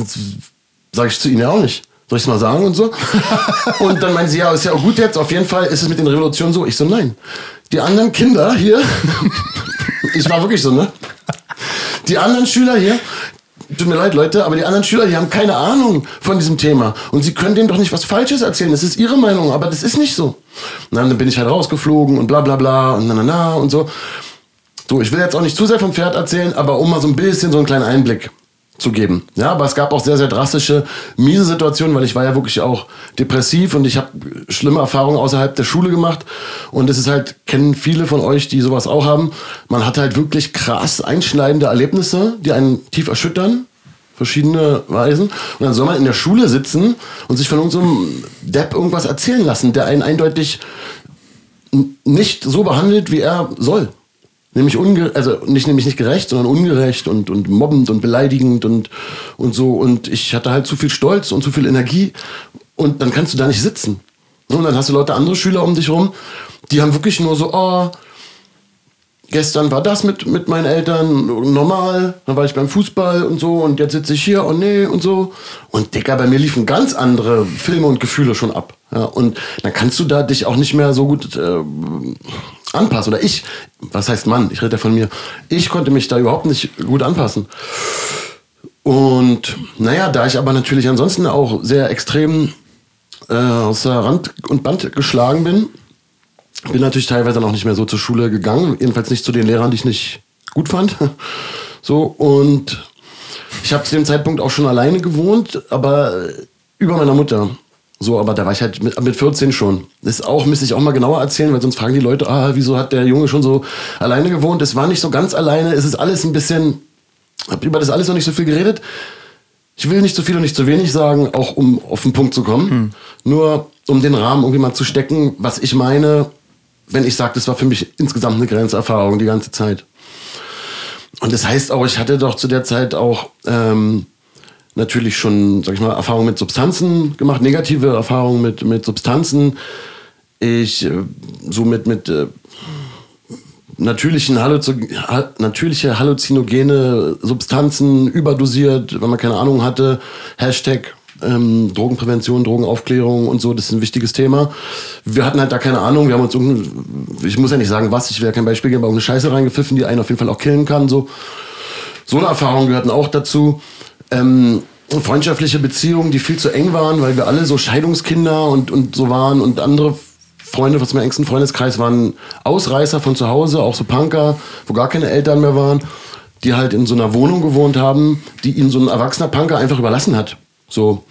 [SPEAKER 2] Sag ich zu ihnen ja auch nicht soll ich es mal sagen und so? und dann meinen sie, ja, ist ja auch gut jetzt, auf jeden Fall ist es mit den Revolutionen so. Ich so, nein. Die anderen Kinder hier, ich war wirklich so, ne? Die anderen Schüler hier, tut mir leid, Leute, aber die anderen Schüler, die haben keine Ahnung von diesem Thema. Und sie können denen doch nicht was Falsches erzählen. Das ist ihre Meinung, aber das ist nicht so. Und dann bin ich halt rausgeflogen und bla bla bla und na na na und so. So, ich will jetzt auch nicht zu sehr vom Pferd erzählen, aber um mal so ein bisschen so einen kleinen Einblick zu geben. Ja, aber es gab auch sehr, sehr drastische, miese Situationen, weil ich war ja wirklich auch depressiv und ich habe schlimme Erfahrungen außerhalb der Schule gemacht. Und es ist halt, kennen viele von euch, die sowas auch haben. Man hat halt wirklich krass einschneidende Erlebnisse, die einen tief erschüttern. Verschiedene Weisen. Und dann soll man in der Schule sitzen und sich von irgendeinem Depp irgendwas erzählen lassen, der einen eindeutig nicht so behandelt, wie er soll nämlich unge also nicht nämlich nicht gerecht, sondern ungerecht und, und mobbend und beleidigend und, und so. Und ich hatte halt zu viel Stolz und zu viel Energie und dann kannst du da nicht sitzen. Und dann hast du Leute, andere Schüler um dich rum, die haben wirklich nur so, oh, gestern war das mit, mit meinen Eltern normal, dann war ich beim Fußball und so und jetzt sitze ich hier, oh nee und so. Und Dicker, bei mir liefen ganz andere Filme und Gefühle schon ab. Ja, und dann kannst du da dich auch nicht mehr so gut äh, anpassen. Oder ich, was heißt Mann? Ich rede ja von mir. Ich konnte mich da überhaupt nicht gut anpassen. Und naja, da ich aber natürlich ansonsten auch sehr extrem äh, aus der Rand und Band geschlagen bin, bin natürlich teilweise auch nicht mehr so zur Schule gegangen. Jedenfalls nicht zu den Lehrern, die ich nicht gut fand. So, und ich habe zu dem Zeitpunkt auch schon alleine gewohnt, aber über meiner Mutter. So, aber da war ich halt mit, mit 14 schon. Das ist auch, müsste ich auch mal genauer erzählen, weil sonst fragen die Leute, ah, wieso hat der Junge schon so alleine gewohnt? Es war nicht so ganz alleine, es ist alles ein bisschen, hab über das alles noch nicht so viel geredet. Ich will nicht zu viel und nicht zu wenig sagen, auch um auf den Punkt zu kommen. Hm. Nur um den Rahmen irgendwie mal zu stecken, was ich meine, wenn ich sage, das war für mich insgesamt eine Grenzerfahrung die ganze Zeit. Und das heißt auch, ich hatte doch zu der Zeit auch ähm, natürlich schon, sag ich mal, Erfahrungen mit Substanzen gemacht, negative Erfahrungen mit, mit Substanzen. Ich äh, so mit, mit äh, natürlichen Halluzo ha natürliche halluzinogene Substanzen überdosiert, wenn man keine Ahnung hatte. Hashtag ähm, Drogenprävention, Drogenaufklärung und so, das ist ein wichtiges Thema. Wir hatten halt da keine Ahnung, wir haben uns ich muss ja nicht sagen, was, ich will ja kein Beispiel geben, aber eine Scheiße reingepfiffen, die einen auf jeden Fall auch killen kann. So, so eine Erfahrung gehörten auch dazu. Ähm, freundschaftliche Beziehungen, die viel zu eng waren, weil wir alle so Scheidungskinder und, und so waren und andere Freunde aus meinem engsten Freundeskreis waren Ausreißer von zu Hause, auch so Punker, wo gar keine Eltern mehr waren, die halt in so einer Wohnung gewohnt haben, die ihnen so ein erwachsener Punker einfach überlassen hat. So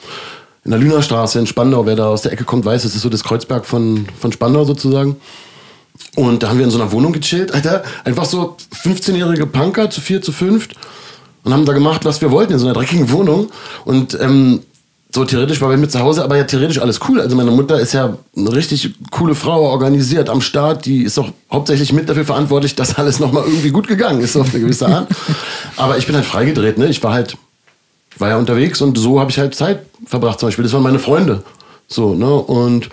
[SPEAKER 2] in der Lünerstraße in Spandau, wer da aus der Ecke kommt, weiß, das ist so das Kreuzberg von, von Spandau sozusagen. Und da haben wir in so einer Wohnung gechillt, Alter. Einfach so 15-jährige Punker zu vier, zu fünft und haben da gemacht, was wir wollten in so einer dreckigen Wohnung. Und ähm, so theoretisch war bei mir zu Hause, aber ja theoretisch alles cool. Also meine Mutter ist ja eine richtig coole Frau, organisiert am Start. Die ist auch hauptsächlich mit dafür verantwortlich, dass alles nochmal irgendwie gut gegangen ist auf eine gewisse Art. aber ich bin halt freigedreht, ne? Ich war halt, war ja unterwegs und so habe ich halt Zeit verbracht zum Beispiel. Das waren meine Freunde. So, ne? Und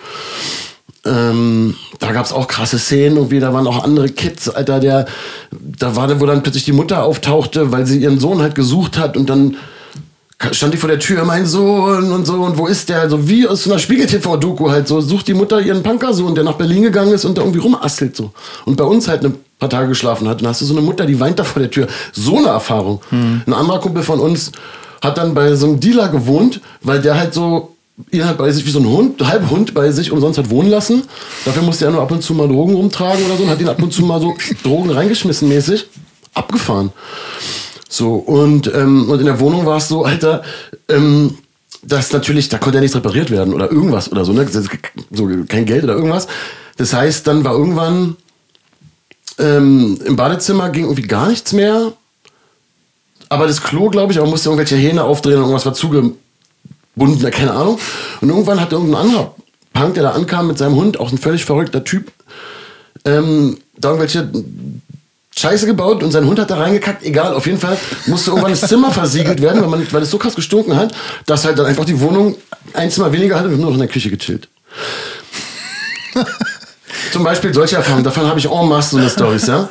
[SPEAKER 2] ähm, da gab es auch krasse Szenen und da waren auch andere Kids, Alter, der, da war, wo dann plötzlich die Mutter auftauchte, weil sie ihren Sohn halt gesucht hat und dann stand ich vor der Tür, mein Sohn und so, und wo ist der? Also wie aus einer Spiegel-TV-Doku halt so, sucht die Mutter ihren Punkersohn, der nach Berlin gegangen ist und da irgendwie rumastelt so. Und bei uns halt ein paar Tage geschlafen hat. Und dann hast du so eine Mutter, die weint da vor der Tür. So eine Erfahrung. Hm. Ein anderer Kumpel von uns hat dann bei so einem Dealer gewohnt, weil der halt so ihn halt bei sich wie so ein Hund, halb Hund bei sich umsonst hat wohnen lassen. Dafür musste er nur ab und zu mal Drogen rumtragen oder so und hat ihn ab und zu mal so Drogen reingeschmissen mäßig. Abgefahren. So, und, ähm, und in der Wohnung war es so, Alter, ähm, dass natürlich, da konnte ja nichts repariert werden oder irgendwas oder so, ne? So, kein Geld oder irgendwas. Das heißt, dann war irgendwann ähm, im Badezimmer ging irgendwie gar nichts mehr. Aber das Klo, glaube ich, auch musste irgendwelche Hähne aufdrehen und irgendwas war zugebunden, keine Ahnung. Und irgendwann hat irgendein anderer Punk, der da ankam mit seinem Hund, auch ein völlig verrückter Typ, ähm, da irgendwelche Scheiße gebaut und sein Hund hat da reingekackt. Egal, auf jeden Fall musste irgendwann das Zimmer versiegelt werden, weil, man, weil es so krass gestunken hat, dass halt dann einfach die Wohnung ein Zimmer weniger hatte und nur noch in der Küche gechillt. Zum Beispiel solche Erfahrungen, davon habe ich en masse so eine Storys, ja.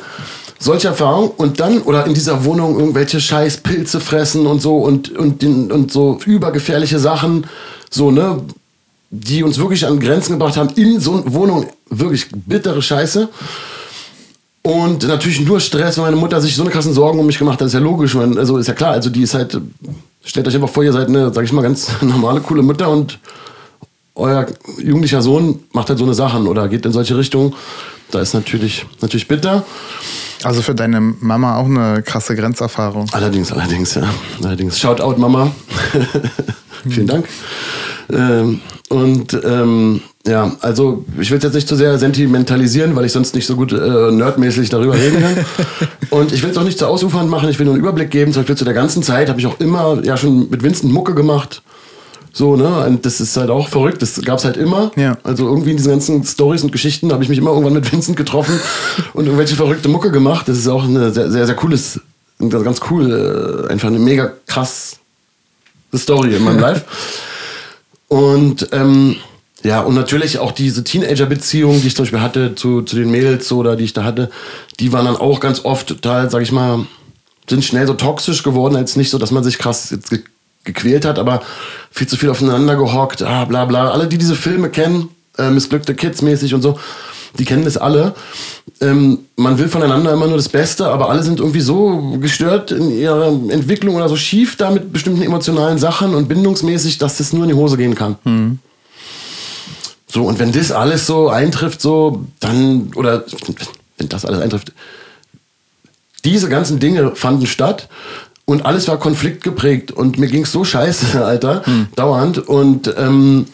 [SPEAKER 2] Solche Erfahrungen und dann, oder in dieser Wohnung irgendwelche scheiß Pilze fressen und so und, und, und so übergefährliche Sachen, so, ne, die uns wirklich an Grenzen gebracht haben, in so einer Wohnung wirklich bittere Scheiße. Und natürlich nur Stress, weil meine Mutter sich so eine krassen Sorgen um mich gemacht hat, ist ja logisch. Man, also ist ja klar, also die ist halt, stellt euch einfach vor, ihr seid eine, sag ich mal, ganz normale, coole Mutter und euer jugendlicher Sohn macht halt so eine Sachen oder geht in solche Richtungen. Da ist natürlich, natürlich bitter.
[SPEAKER 3] Also für deine Mama auch eine krasse Grenzerfahrung.
[SPEAKER 2] Allerdings, allerdings, ja. Allerdings. Shoutout, Mama. Vielen Dank. Ähm, und ähm, ja, also ich will es jetzt nicht zu sehr sentimentalisieren, weil ich sonst nicht so gut äh, nerdmäßig darüber reden kann. und ich will es auch nicht zu ausufernd machen, ich will nur einen Überblick geben. Zum Beispiel zu der ganzen Zeit habe ich auch immer ja schon mit Vincent Mucke gemacht. So, ne? Und das ist halt auch verrückt. Das gab es halt immer.
[SPEAKER 3] Ja.
[SPEAKER 2] Also irgendwie in diesen ganzen Stories und Geschichten habe ich mich immer irgendwann mit Vincent getroffen und irgendwelche verrückte Mucke gemacht. Das ist auch eine sehr, sehr, sehr cooles, ganz cool, äh, einfach eine mega krass Story in meinem Life. Und ähm, ja, und natürlich auch diese Teenager-Beziehungen, die ich zum Beispiel hatte zu, zu den Mädels oder die ich da hatte, die waren dann auch ganz oft total, sag ich mal, sind schnell so toxisch geworden, als nicht so, dass man sich krass jetzt gequält hat, aber viel zu viel aufeinander gehockt, ah, bla bla. Alle, die diese Filme kennen, äh, missglückte Kids mäßig und so, die kennen das alle. Ähm, man will voneinander immer nur das Beste, aber alle sind irgendwie so gestört in ihrer Entwicklung oder so schief da mit bestimmten emotionalen Sachen und bindungsmäßig, dass das nur in die Hose gehen kann. Mhm. So, und wenn das alles so eintrifft, so, dann, oder wenn das alles eintrifft, diese ganzen Dinge fanden statt und alles war konfliktgeprägt und mir ging es so scheiße, Alter, hm. dauernd. Und ähm,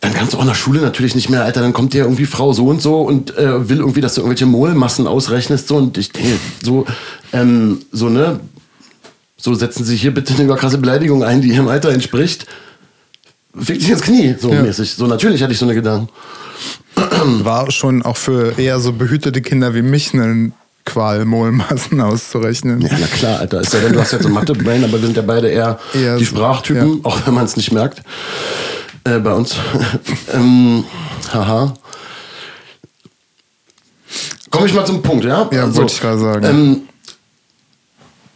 [SPEAKER 2] dann kannst du auch nach Schule natürlich nicht mehr, Alter, dann kommt dir irgendwie Frau so und so und äh, will irgendwie, dass du irgendwelche Molmassen ausrechnest so und ich denke, so, ähm, so, ne, so setzen Sie hier bitte eine überkrasse Beleidigung ein, die Ihrem Alter entspricht fick dich ins Knie, so ja. mäßig. So natürlich hatte ich so eine Gedanken.
[SPEAKER 3] War schon auch für eher so behütete Kinder wie mich eine Qual, Mohlmassen auszurechnen.
[SPEAKER 2] Ja, na klar, Alter. Ist ja, wenn du hast jetzt so Mathe-Brain, aber wir sind ja beide eher, eher die Sprachtypen, ja. auch wenn man es nicht merkt. Äh, bei uns. ähm, haha. komme ich mal zum Punkt, ja?
[SPEAKER 3] Ja, wollte ich gerade sagen.
[SPEAKER 2] Ähm,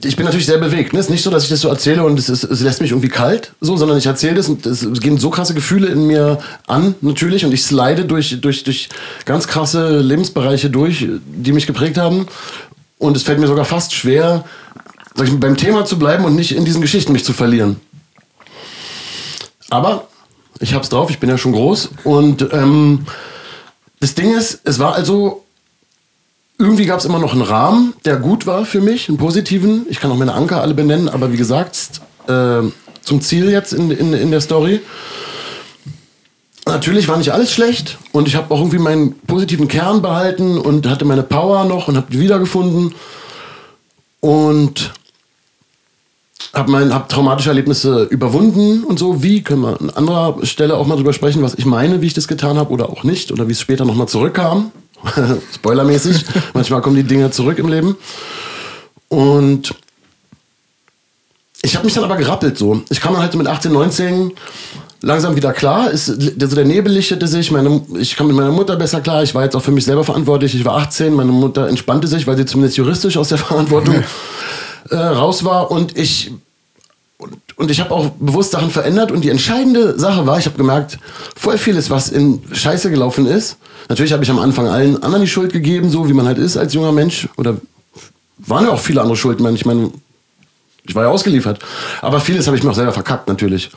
[SPEAKER 2] ich bin natürlich sehr bewegt. Ne? Es ist nicht so, dass ich das so erzähle und es, ist, es lässt mich irgendwie kalt, so, sondern ich erzähle das und es gehen so krasse Gefühle in mir an, natürlich, und ich slide durch, durch, durch ganz krasse Lebensbereiche durch, die mich geprägt haben. Und es fällt mir sogar fast schwer, sag ich, beim Thema zu bleiben und nicht in diesen Geschichten mich zu verlieren. Aber ich hab's drauf, ich bin ja schon groß. Und ähm, das Ding ist, es war also irgendwie gab es immer noch einen Rahmen, der gut war für mich, einen positiven. Ich kann auch meine Anker alle benennen, aber wie gesagt, äh, zum Ziel jetzt in, in, in der Story. Natürlich war nicht alles schlecht und ich habe auch irgendwie meinen positiven Kern behalten und hatte meine Power noch und habe die wiedergefunden und habe hab traumatische Erlebnisse überwunden und so. Wie können wir an anderer Stelle auch mal drüber sprechen, was ich meine, wie ich das getan habe oder auch nicht oder wie es später nochmal zurückkam. Spoilermäßig. Manchmal kommen die Dinge zurück im Leben. Und ich habe mich dann aber gerappelt so. Ich kam dann halt mit 18, 19 langsam wieder klar. Ist, also der Nebel lichtete sich. Meine, ich kam mit meiner Mutter besser klar. Ich war jetzt auch für mich selber verantwortlich. Ich war 18. Meine Mutter entspannte sich, weil sie zumindest juristisch aus der Verantwortung äh, raus war. Und ich und, ich habe auch bewusst Sachen verändert. Und die entscheidende Sache war, ich habe gemerkt, voll vieles, was in Scheiße gelaufen ist. Natürlich habe ich am Anfang allen anderen die Schuld gegeben, so wie man halt ist als junger Mensch. Oder waren ja auch viele andere Schulden. Ich meine, ich war ja ausgeliefert. Aber vieles habe ich mir auch selber verkackt, natürlich.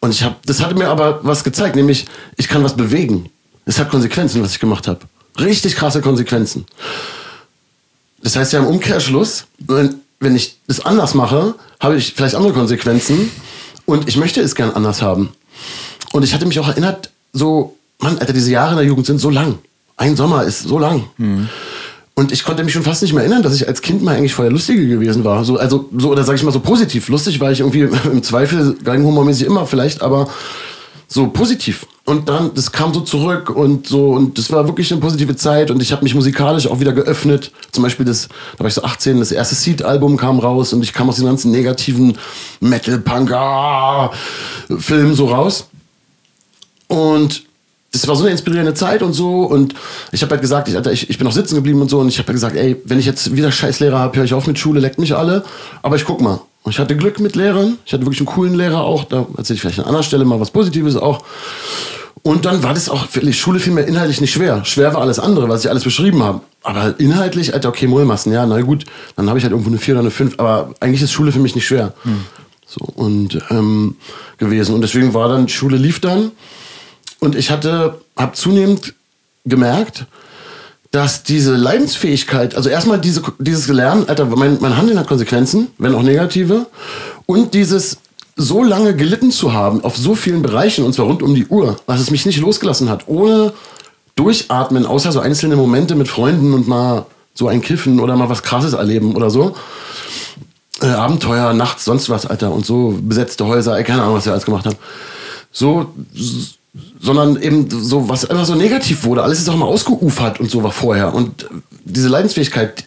[SPEAKER 2] Und ich habe, das hatte mir aber was gezeigt, nämlich ich kann was bewegen. Es hat Konsequenzen, was ich gemacht habe. Richtig krasse Konsequenzen. Das heißt ja im Umkehrschluss, wenn ich das anders mache, habe ich vielleicht andere Konsequenzen und ich möchte es gern anders haben. Und ich hatte mich auch erinnert, so, Mann, Alter, diese Jahre in der Jugend sind so lang. Ein Sommer ist so lang. Mhm. Und ich konnte mich schon fast nicht mehr erinnern, dass ich als Kind mal eigentlich vorher lustiger gewesen war. So, also, so, oder sag ich mal so positiv. Lustig war ich irgendwie im Zweifel, galgenhumormäßig immer vielleicht, aber so positiv. Und dann, das kam so zurück und so, und das war wirklich eine positive Zeit und ich habe mich musikalisch auch wieder geöffnet. Zum Beispiel das, da war ich so 18, das erste Seed-Album kam raus und ich kam aus den ganzen negativen Metal-Punk-Film so raus. Und das war so eine inspirierende Zeit und so. Und ich habe halt gesagt, ich, Alter, ich, ich bin noch sitzen geblieben und so. Und ich habe halt gesagt, ey, wenn ich jetzt wieder Scheißlehrer habe, höre ich auf mit Schule, leckt mich alle. Aber ich guck mal. Und ich hatte Glück mit Lehrern. Ich hatte wirklich einen coolen Lehrer auch. Da erzähle ich vielleicht an anderer Stelle mal was Positives auch. Und dann war das auch, die Schule fiel mir inhaltlich nicht schwer. Schwer war alles andere, was ich alles beschrieben habe. Aber halt inhaltlich, Alter, okay, Mollmassen, ja, na gut, dann habe ich halt irgendwo eine 4 oder eine 5. Aber eigentlich ist Schule für mich nicht schwer. Hm. So, und ähm, gewesen. Und deswegen war dann, Schule lief dann. Und ich hatte, habe zunehmend gemerkt, dass diese Leidensfähigkeit, also erstmal diese, dieses Lernen, Alter, mein, mein Handeln hat Konsequenzen, wenn auch negative, und dieses so lange gelitten zu haben auf so vielen Bereichen, und zwar rund um die Uhr, was es mich nicht losgelassen hat, ohne durchatmen, außer so einzelne Momente mit Freunden und mal so ein Kiffen oder mal was Krasses erleben oder so. Äh, Abenteuer, nachts, sonst was, Alter, und so besetzte Häuser, keine Ahnung, was wir alles gemacht haben. So, sondern eben so, was einfach so negativ wurde. Alles ist auch mal ausgeufert und so war vorher. Und diese Leidensfähigkeit,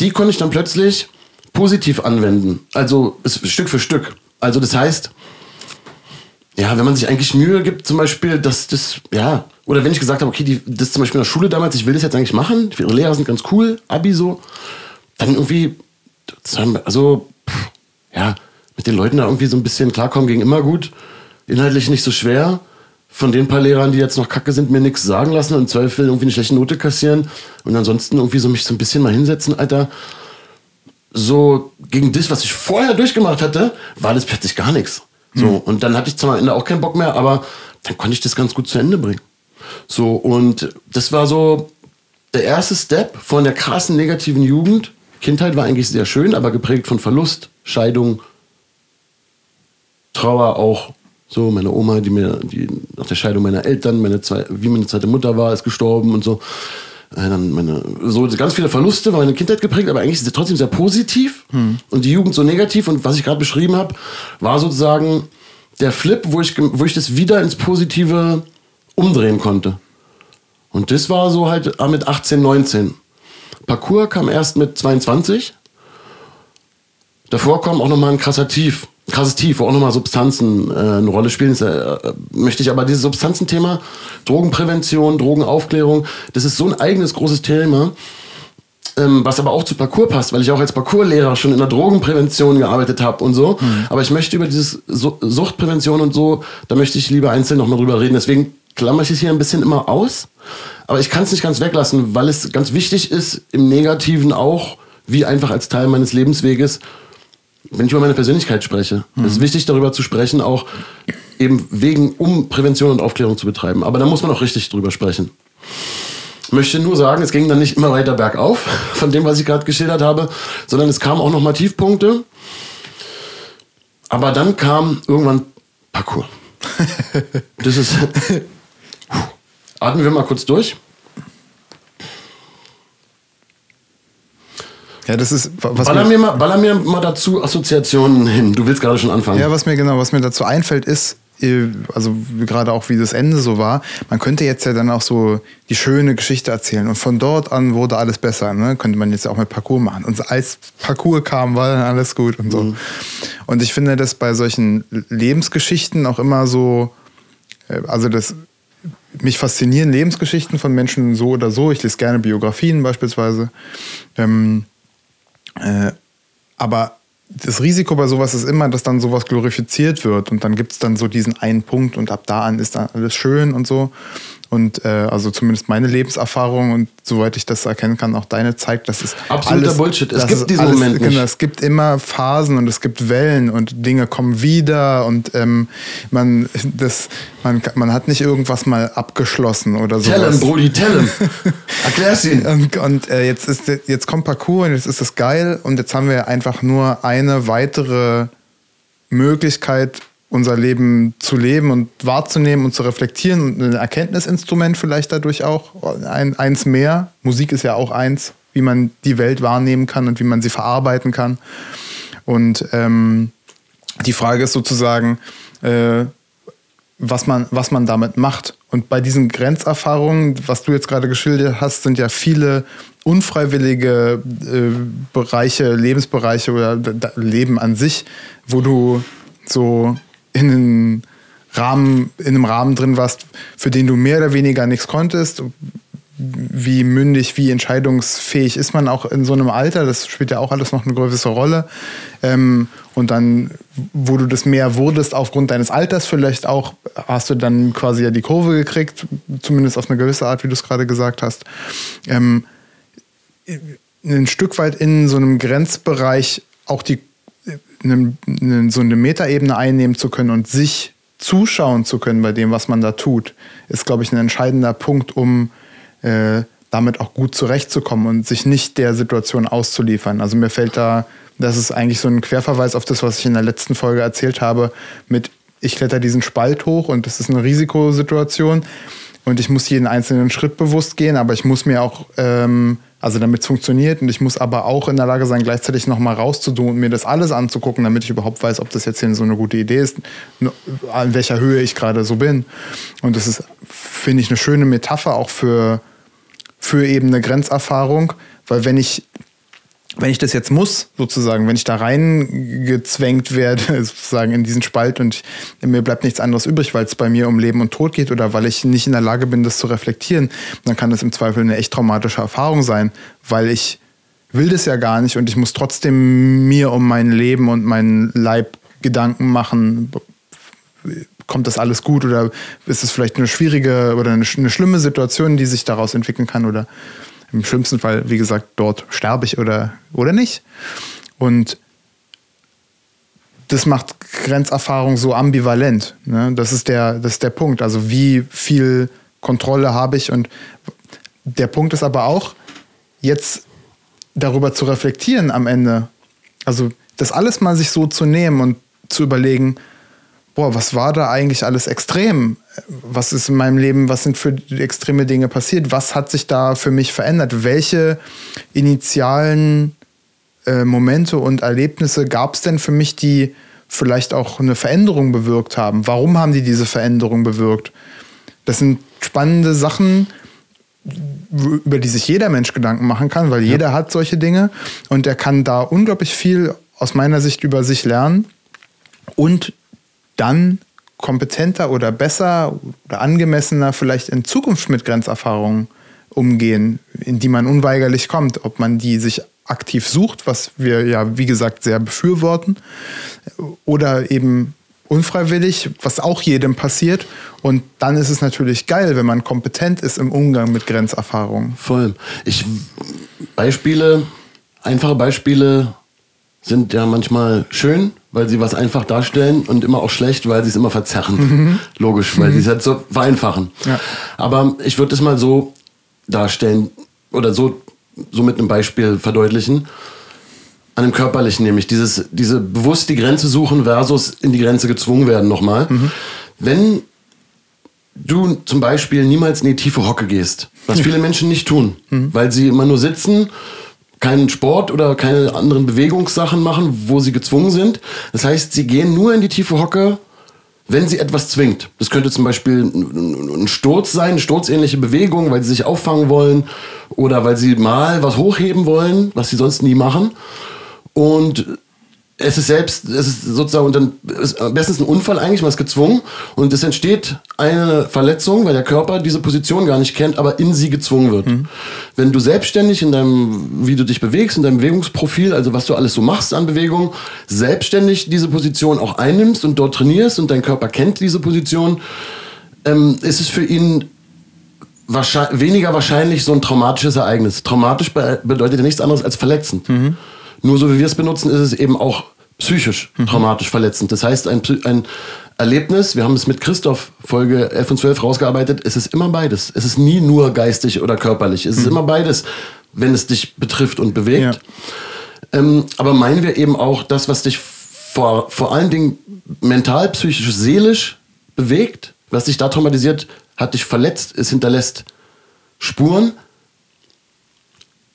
[SPEAKER 2] die konnte ich dann plötzlich positiv anwenden. Also Stück für Stück. Also das heißt, ja, wenn man sich eigentlich Mühe gibt, zum Beispiel, dass das, ja, oder wenn ich gesagt habe, okay, die, das zum Beispiel in der Schule damals, ich will das jetzt eigentlich machen, ihre Lehrer sind ganz cool, Abi so, dann irgendwie, also, ja, mit den Leuten da irgendwie so ein bisschen klarkommen ging immer gut, inhaltlich nicht so schwer von den paar Lehrern, die jetzt noch kacke sind, mir nichts sagen lassen und im Zweifel irgendwie eine schlechte Note kassieren und ansonsten irgendwie so mich so ein bisschen mal hinsetzen, Alter. So gegen das, was ich vorher durchgemacht hatte, war das plötzlich gar nichts. So, mhm. und dann hatte ich zwar am Ende auch keinen Bock mehr, aber dann konnte ich das ganz gut zu Ende bringen. So, und das war so der erste Step von der krassen negativen Jugend. Kindheit war eigentlich sehr schön, aber geprägt von Verlust, Scheidung, Trauer auch so, meine Oma, die mir, die nach der Scheidung meiner Eltern, meine zwei, wie meine zweite Mutter war, ist gestorben und so. Äh, dann meine, so ganz viele Verluste, war meine Kindheit geprägt, aber eigentlich ist sie trotzdem sehr positiv hm. und die Jugend so negativ. Und was ich gerade beschrieben habe, war sozusagen der Flip, wo ich, wo ich das wieder ins Positive umdrehen konnte. Und das war so halt ah, mit 18, 19. Parcours kam erst mit 22. Davor kam auch nochmal ein krasser Tief krasses Tief, wo auch nochmal Substanzen äh, eine Rolle spielen. Das, äh, möchte ich aber dieses Substanzenthema, Drogenprävention, Drogenaufklärung, das ist so ein eigenes großes Thema, ähm, was aber auch zu Parcours passt, weil ich auch als Parcourslehrer schon in der Drogenprävention gearbeitet habe und so. Mhm. Aber ich möchte über dieses Su Suchtprävention und so, da möchte ich lieber einzeln nochmal drüber reden. Deswegen klammer ich es hier ein bisschen immer aus. Aber ich kann es nicht ganz weglassen, weil es ganz wichtig ist, im Negativen auch, wie einfach als Teil meines Lebensweges, wenn ich über meine Persönlichkeit spreche. Mhm. Es ist wichtig, darüber zu sprechen, auch eben wegen, um Prävention und Aufklärung zu betreiben. Aber da muss man auch richtig drüber sprechen möchte nur sagen, es ging dann nicht immer weiter bergauf von dem, was ich gerade geschildert habe, sondern es kamen auch noch mal Tiefpunkte. Aber dann kam irgendwann Parcours. Das ist. Atmen wir mal kurz durch.
[SPEAKER 3] Ja, das ist. Was
[SPEAKER 2] baller, mir, mal, baller mir mal dazu Assoziationen hin. Du willst gerade schon anfangen.
[SPEAKER 3] Ja, was mir genau, was mir dazu einfällt, ist, äh, also gerade auch wie das Ende so war, man könnte jetzt ja dann auch so die schöne Geschichte erzählen und von dort an wurde alles besser, ne? könnte man jetzt ja auch mit Parcours machen. Und als Parcours kam, war dann alles gut und so. Mhm. Und ich finde das bei solchen Lebensgeschichten auch immer so, äh, also das mich faszinieren Lebensgeschichten von Menschen so oder so. Ich lese gerne Biografien beispielsweise. Ähm, äh, aber das Risiko bei sowas ist immer, dass dann sowas glorifiziert wird und dann gibt es dann so diesen einen Punkt und ab da an ist dann alles schön und so. Und äh, also zumindest meine Lebenserfahrung und soweit ich das erkennen kann, auch deine zeigt, dass es
[SPEAKER 2] absoluter
[SPEAKER 3] alles,
[SPEAKER 2] Bullshit. Es gibt diesen alles, Moment nicht. Genau,
[SPEAKER 3] es gibt immer Phasen und es gibt Wellen und Dinge kommen wieder und ähm, man das man, man hat nicht irgendwas mal abgeschlossen oder so.
[SPEAKER 2] Tell him, Brody, tell him. Erklär's ihn.
[SPEAKER 3] Und, und äh, jetzt ist jetzt kommt Parcours und jetzt ist das geil und jetzt haben wir einfach nur eine weitere Möglichkeit unser Leben zu leben und wahrzunehmen und zu reflektieren und ein Erkenntnisinstrument vielleicht dadurch auch, ein, eins mehr. Musik ist ja auch eins, wie man die Welt wahrnehmen kann und wie man sie verarbeiten kann. Und ähm, die Frage ist sozusagen, äh, was, man, was man damit macht. Und bei diesen Grenzerfahrungen, was du jetzt gerade geschildert hast, sind ja viele unfreiwillige äh, Bereiche, Lebensbereiche oder Leben an sich, wo du so in einem Rahmen, in einem Rahmen drin warst, für den du mehr oder weniger nichts konntest. Wie mündig, wie entscheidungsfähig ist man auch in so einem Alter? Das spielt ja auch alles noch eine größere Rolle. Ähm, und dann, wo du das mehr wurdest, aufgrund deines Alters vielleicht auch, hast du dann quasi ja die Kurve gekriegt, zumindest auf eine gewisse Art, wie du es gerade gesagt hast. Ähm, ein Stück weit in so einem Grenzbereich auch die eine, eine, so eine Metaebene einnehmen zu können und sich zuschauen zu können bei dem, was man da tut, ist, glaube ich, ein entscheidender Punkt, um äh, damit auch gut zurechtzukommen und sich nicht der Situation auszuliefern. Also mir fällt da, das ist eigentlich so ein Querverweis auf das, was ich in der letzten Folge erzählt habe, mit ich kletter diesen Spalt hoch und das ist eine Risikosituation und ich muss jeden einzelnen Schritt bewusst gehen, aber ich muss mir auch ähm, also damit es funktioniert und ich muss aber auch in der Lage sein, gleichzeitig nochmal rauszutun und mir das alles anzugucken, damit ich überhaupt weiß, ob das jetzt hier so eine gute Idee ist, an welcher Höhe ich gerade so bin. Und das ist, finde ich, eine schöne Metapher auch für, für eben eine Grenzerfahrung, weil wenn ich wenn ich das jetzt muss, sozusagen, wenn ich da reingezwängt werde, sozusagen in diesen Spalt und mir bleibt nichts anderes übrig, weil es bei mir um Leben und Tod geht oder weil ich nicht in der Lage bin, das zu reflektieren, dann kann das im Zweifel eine echt traumatische Erfahrung sein, weil ich will das ja gar nicht und ich muss trotzdem mir um mein Leben und meinen Leib Gedanken machen. Kommt das alles gut oder ist es vielleicht eine schwierige oder eine, eine schlimme Situation, die sich daraus entwickeln kann oder im schlimmsten Fall, wie gesagt, dort sterbe ich oder, oder nicht. Und das macht Grenzerfahrung so ambivalent. Ne? Das, ist der, das ist der Punkt. Also wie viel Kontrolle habe ich? Und der Punkt ist aber auch, jetzt darüber zu reflektieren am Ende. Also das alles mal sich so zu nehmen und zu überlegen, boah, was war da eigentlich alles extrem? Was ist in meinem Leben, was sind für extreme Dinge passiert? Was hat sich da für mich verändert? Welche initialen äh, Momente und Erlebnisse gab es denn für mich, die vielleicht auch eine Veränderung bewirkt haben? Warum haben die diese Veränderung bewirkt? Das sind spannende Sachen, über die sich jeder Mensch Gedanken machen kann, weil ja. jeder hat solche Dinge und er kann da unglaublich viel aus meiner Sicht über sich lernen und dann kompetenter oder besser oder angemessener vielleicht in Zukunft mit Grenzerfahrungen umgehen, in die man unweigerlich kommt, ob man die sich aktiv sucht, was wir ja wie gesagt sehr befürworten, oder eben unfreiwillig, was auch jedem passiert. Und dann ist es natürlich geil, wenn man kompetent ist im Umgang mit Grenzerfahrungen.
[SPEAKER 2] Voll. Ich Beispiele, einfache Beispiele sind ja manchmal schön, weil sie was einfach darstellen und immer auch schlecht, weil sie es immer verzerren. Logisch, weil sie es halt so vereinfachen.
[SPEAKER 3] Ja.
[SPEAKER 2] Aber ich würde es mal so darstellen oder so, so mit einem Beispiel verdeutlichen. An dem Körperlichen nämlich, dieses, diese bewusst die Grenze suchen versus in die Grenze gezwungen werden nochmal. Wenn du zum Beispiel niemals in die tiefe Hocke gehst, was viele Menschen nicht tun, weil sie immer nur sitzen, keinen Sport oder keine anderen Bewegungssachen machen, wo sie gezwungen sind. Das heißt, sie gehen nur in die tiefe Hocke, wenn sie etwas zwingt. Das könnte zum Beispiel ein Sturz sein, eine sturzähnliche Bewegung, weil sie sich auffangen wollen oder weil sie mal was hochheben wollen, was sie sonst nie machen. Und es ist selbst, es ist sozusagen, und dann ist bestens ein Unfall eigentlich, man ist gezwungen und es entsteht eine Verletzung, weil der Körper diese Position gar nicht kennt, aber in sie gezwungen wird. Wenn du selbstständig in deinem, wie du dich bewegst, in deinem Bewegungsprofil, also was du alles so machst an Bewegung, selbstständig diese Position auch einnimmst und dort trainierst und dein Körper kennt diese Position, ähm, ist es für ihn wahrscheinlich, weniger wahrscheinlich so ein traumatisches Ereignis. Traumatisch be bedeutet ja nichts anderes als verletzend. Nur so wie wir es benutzen, ist es eben auch psychisch traumatisch verletzend. Das heißt, ein, ein Erlebnis, wir haben es mit Christoph Folge 11 und 12 rausgearbeitet, es ist immer beides. Es ist nie nur geistig oder körperlich. Es ist immer beides, wenn es dich betrifft und bewegt. Ähm, aber meinen wir eben auch das, was dich vor, vor allen Dingen mental, psychisch, seelisch bewegt, was dich da traumatisiert, hat dich verletzt, es hinterlässt Spuren.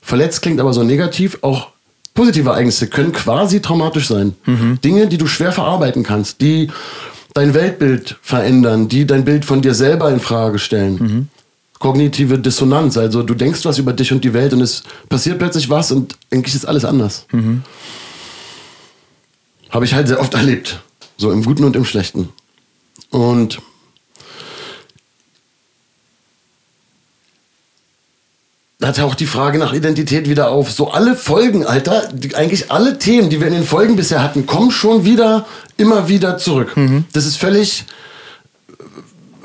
[SPEAKER 2] Verletzt klingt aber so negativ, auch positive Ereignisse können quasi traumatisch sein. Dinge, die du schwer verarbeiten kannst, die dein Weltbild verändern, die dein Bild von dir selber in Frage stellen. Kognitive Dissonanz, also du denkst was über dich und die Welt und es passiert plötzlich was und eigentlich ist alles anders. Habe ich halt sehr oft erlebt. So im Guten und im Schlechten. Und da taucht die Frage nach Identität wieder auf. So alle Folgen, Alter, die, eigentlich alle Themen, die wir in den Folgen bisher hatten, kommen schon wieder, immer wieder zurück. Das ist völlig,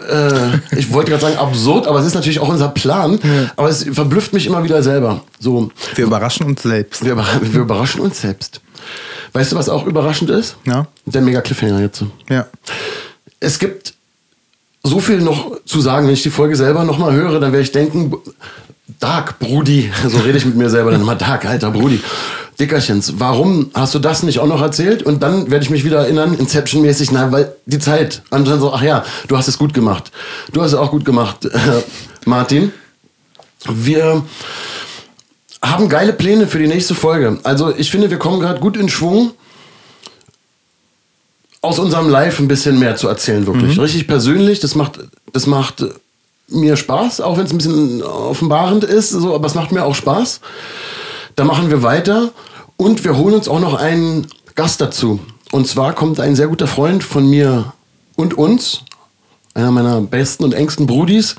[SPEAKER 2] äh, ich wollte gerade sagen absurd, aber es ist natürlich auch unser Plan. Aber es verblüfft mich immer wieder selber. So,
[SPEAKER 3] Wir überraschen uns selbst.
[SPEAKER 2] wir, wir überraschen uns selbst. Weißt du, was auch überraschend ist?
[SPEAKER 3] Ja.
[SPEAKER 2] Der mega Cliffhanger jetzt.
[SPEAKER 3] Ja.
[SPEAKER 2] Es gibt so viel noch zu sagen. Wenn ich die Folge selber nochmal höre, dann werde ich denken, Dark, Brudi, so rede ich mit mir selber dann immer, Dark, alter Brudi. Dickerchens, warum hast du das nicht auch noch erzählt? Und dann werde ich mich wieder erinnern, Inception-mäßig, nein, weil die Zeit. Und dann so, ach ja, du hast es gut gemacht. Du hast es auch gut gemacht, Martin. Wir haben geile Pläne für die nächste Folge. Also ich finde, wir kommen gerade gut in Schwung, aus unserem Live ein bisschen mehr zu erzählen, wirklich. Richtig persönlich, das macht, das macht mir Spaß, auch wenn es ein bisschen offenbarend ist, so, aber es macht mir auch Spaß. Da machen wir weiter und wir holen uns auch noch einen Gast dazu. Und zwar kommt ein sehr guter Freund von mir und uns, einer meiner besten und engsten Brudis,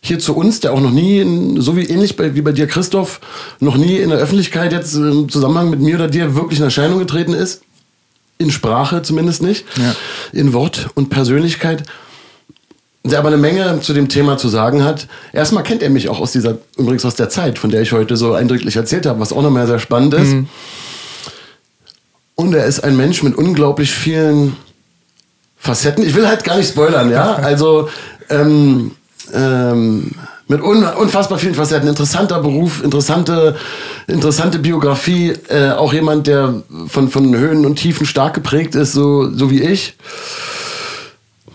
[SPEAKER 2] hier zu uns, der auch noch nie, in, so wie ähnlich bei, wie bei dir, Christoph, noch nie in der Öffentlichkeit jetzt im Zusammenhang mit mir oder dir wirklich in Erscheinung getreten ist. In Sprache zumindest nicht.
[SPEAKER 3] Ja.
[SPEAKER 2] In Wort und Persönlichkeit. Der aber eine Menge zu dem Thema zu sagen hat. Erstmal kennt er mich auch aus dieser, übrigens aus der Zeit, von der ich heute so eindrücklich erzählt habe, was auch nochmal sehr spannend ist. Und er ist ein Mensch mit unglaublich vielen Facetten. Ich will halt gar nicht spoilern, ja. Also ähm, ähm, mit un unfassbar vielen Facetten. Interessanter Beruf, interessante, interessante Biografie. Äh, auch jemand, der von, von Höhen und Tiefen stark geprägt ist, so, so wie ich.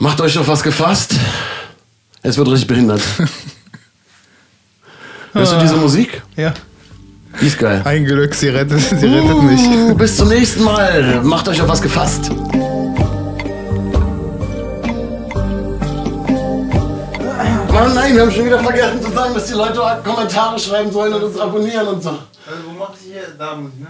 [SPEAKER 2] Macht euch auf was gefasst. Es wird richtig behindert. Hörst du diese Musik?
[SPEAKER 3] Ja.
[SPEAKER 2] Die ist geil.
[SPEAKER 3] Ein Glück, sie rettet, sie rettet mich.
[SPEAKER 2] Uh, bis zum nächsten Mal. Macht euch auf was gefasst. Mann, nein, wir haben schon wieder vergessen zu sagen, dass die Leute Kommentare schreiben sollen und uns abonnieren und so.
[SPEAKER 3] Also, wo macht hier? Da muss ich, ne?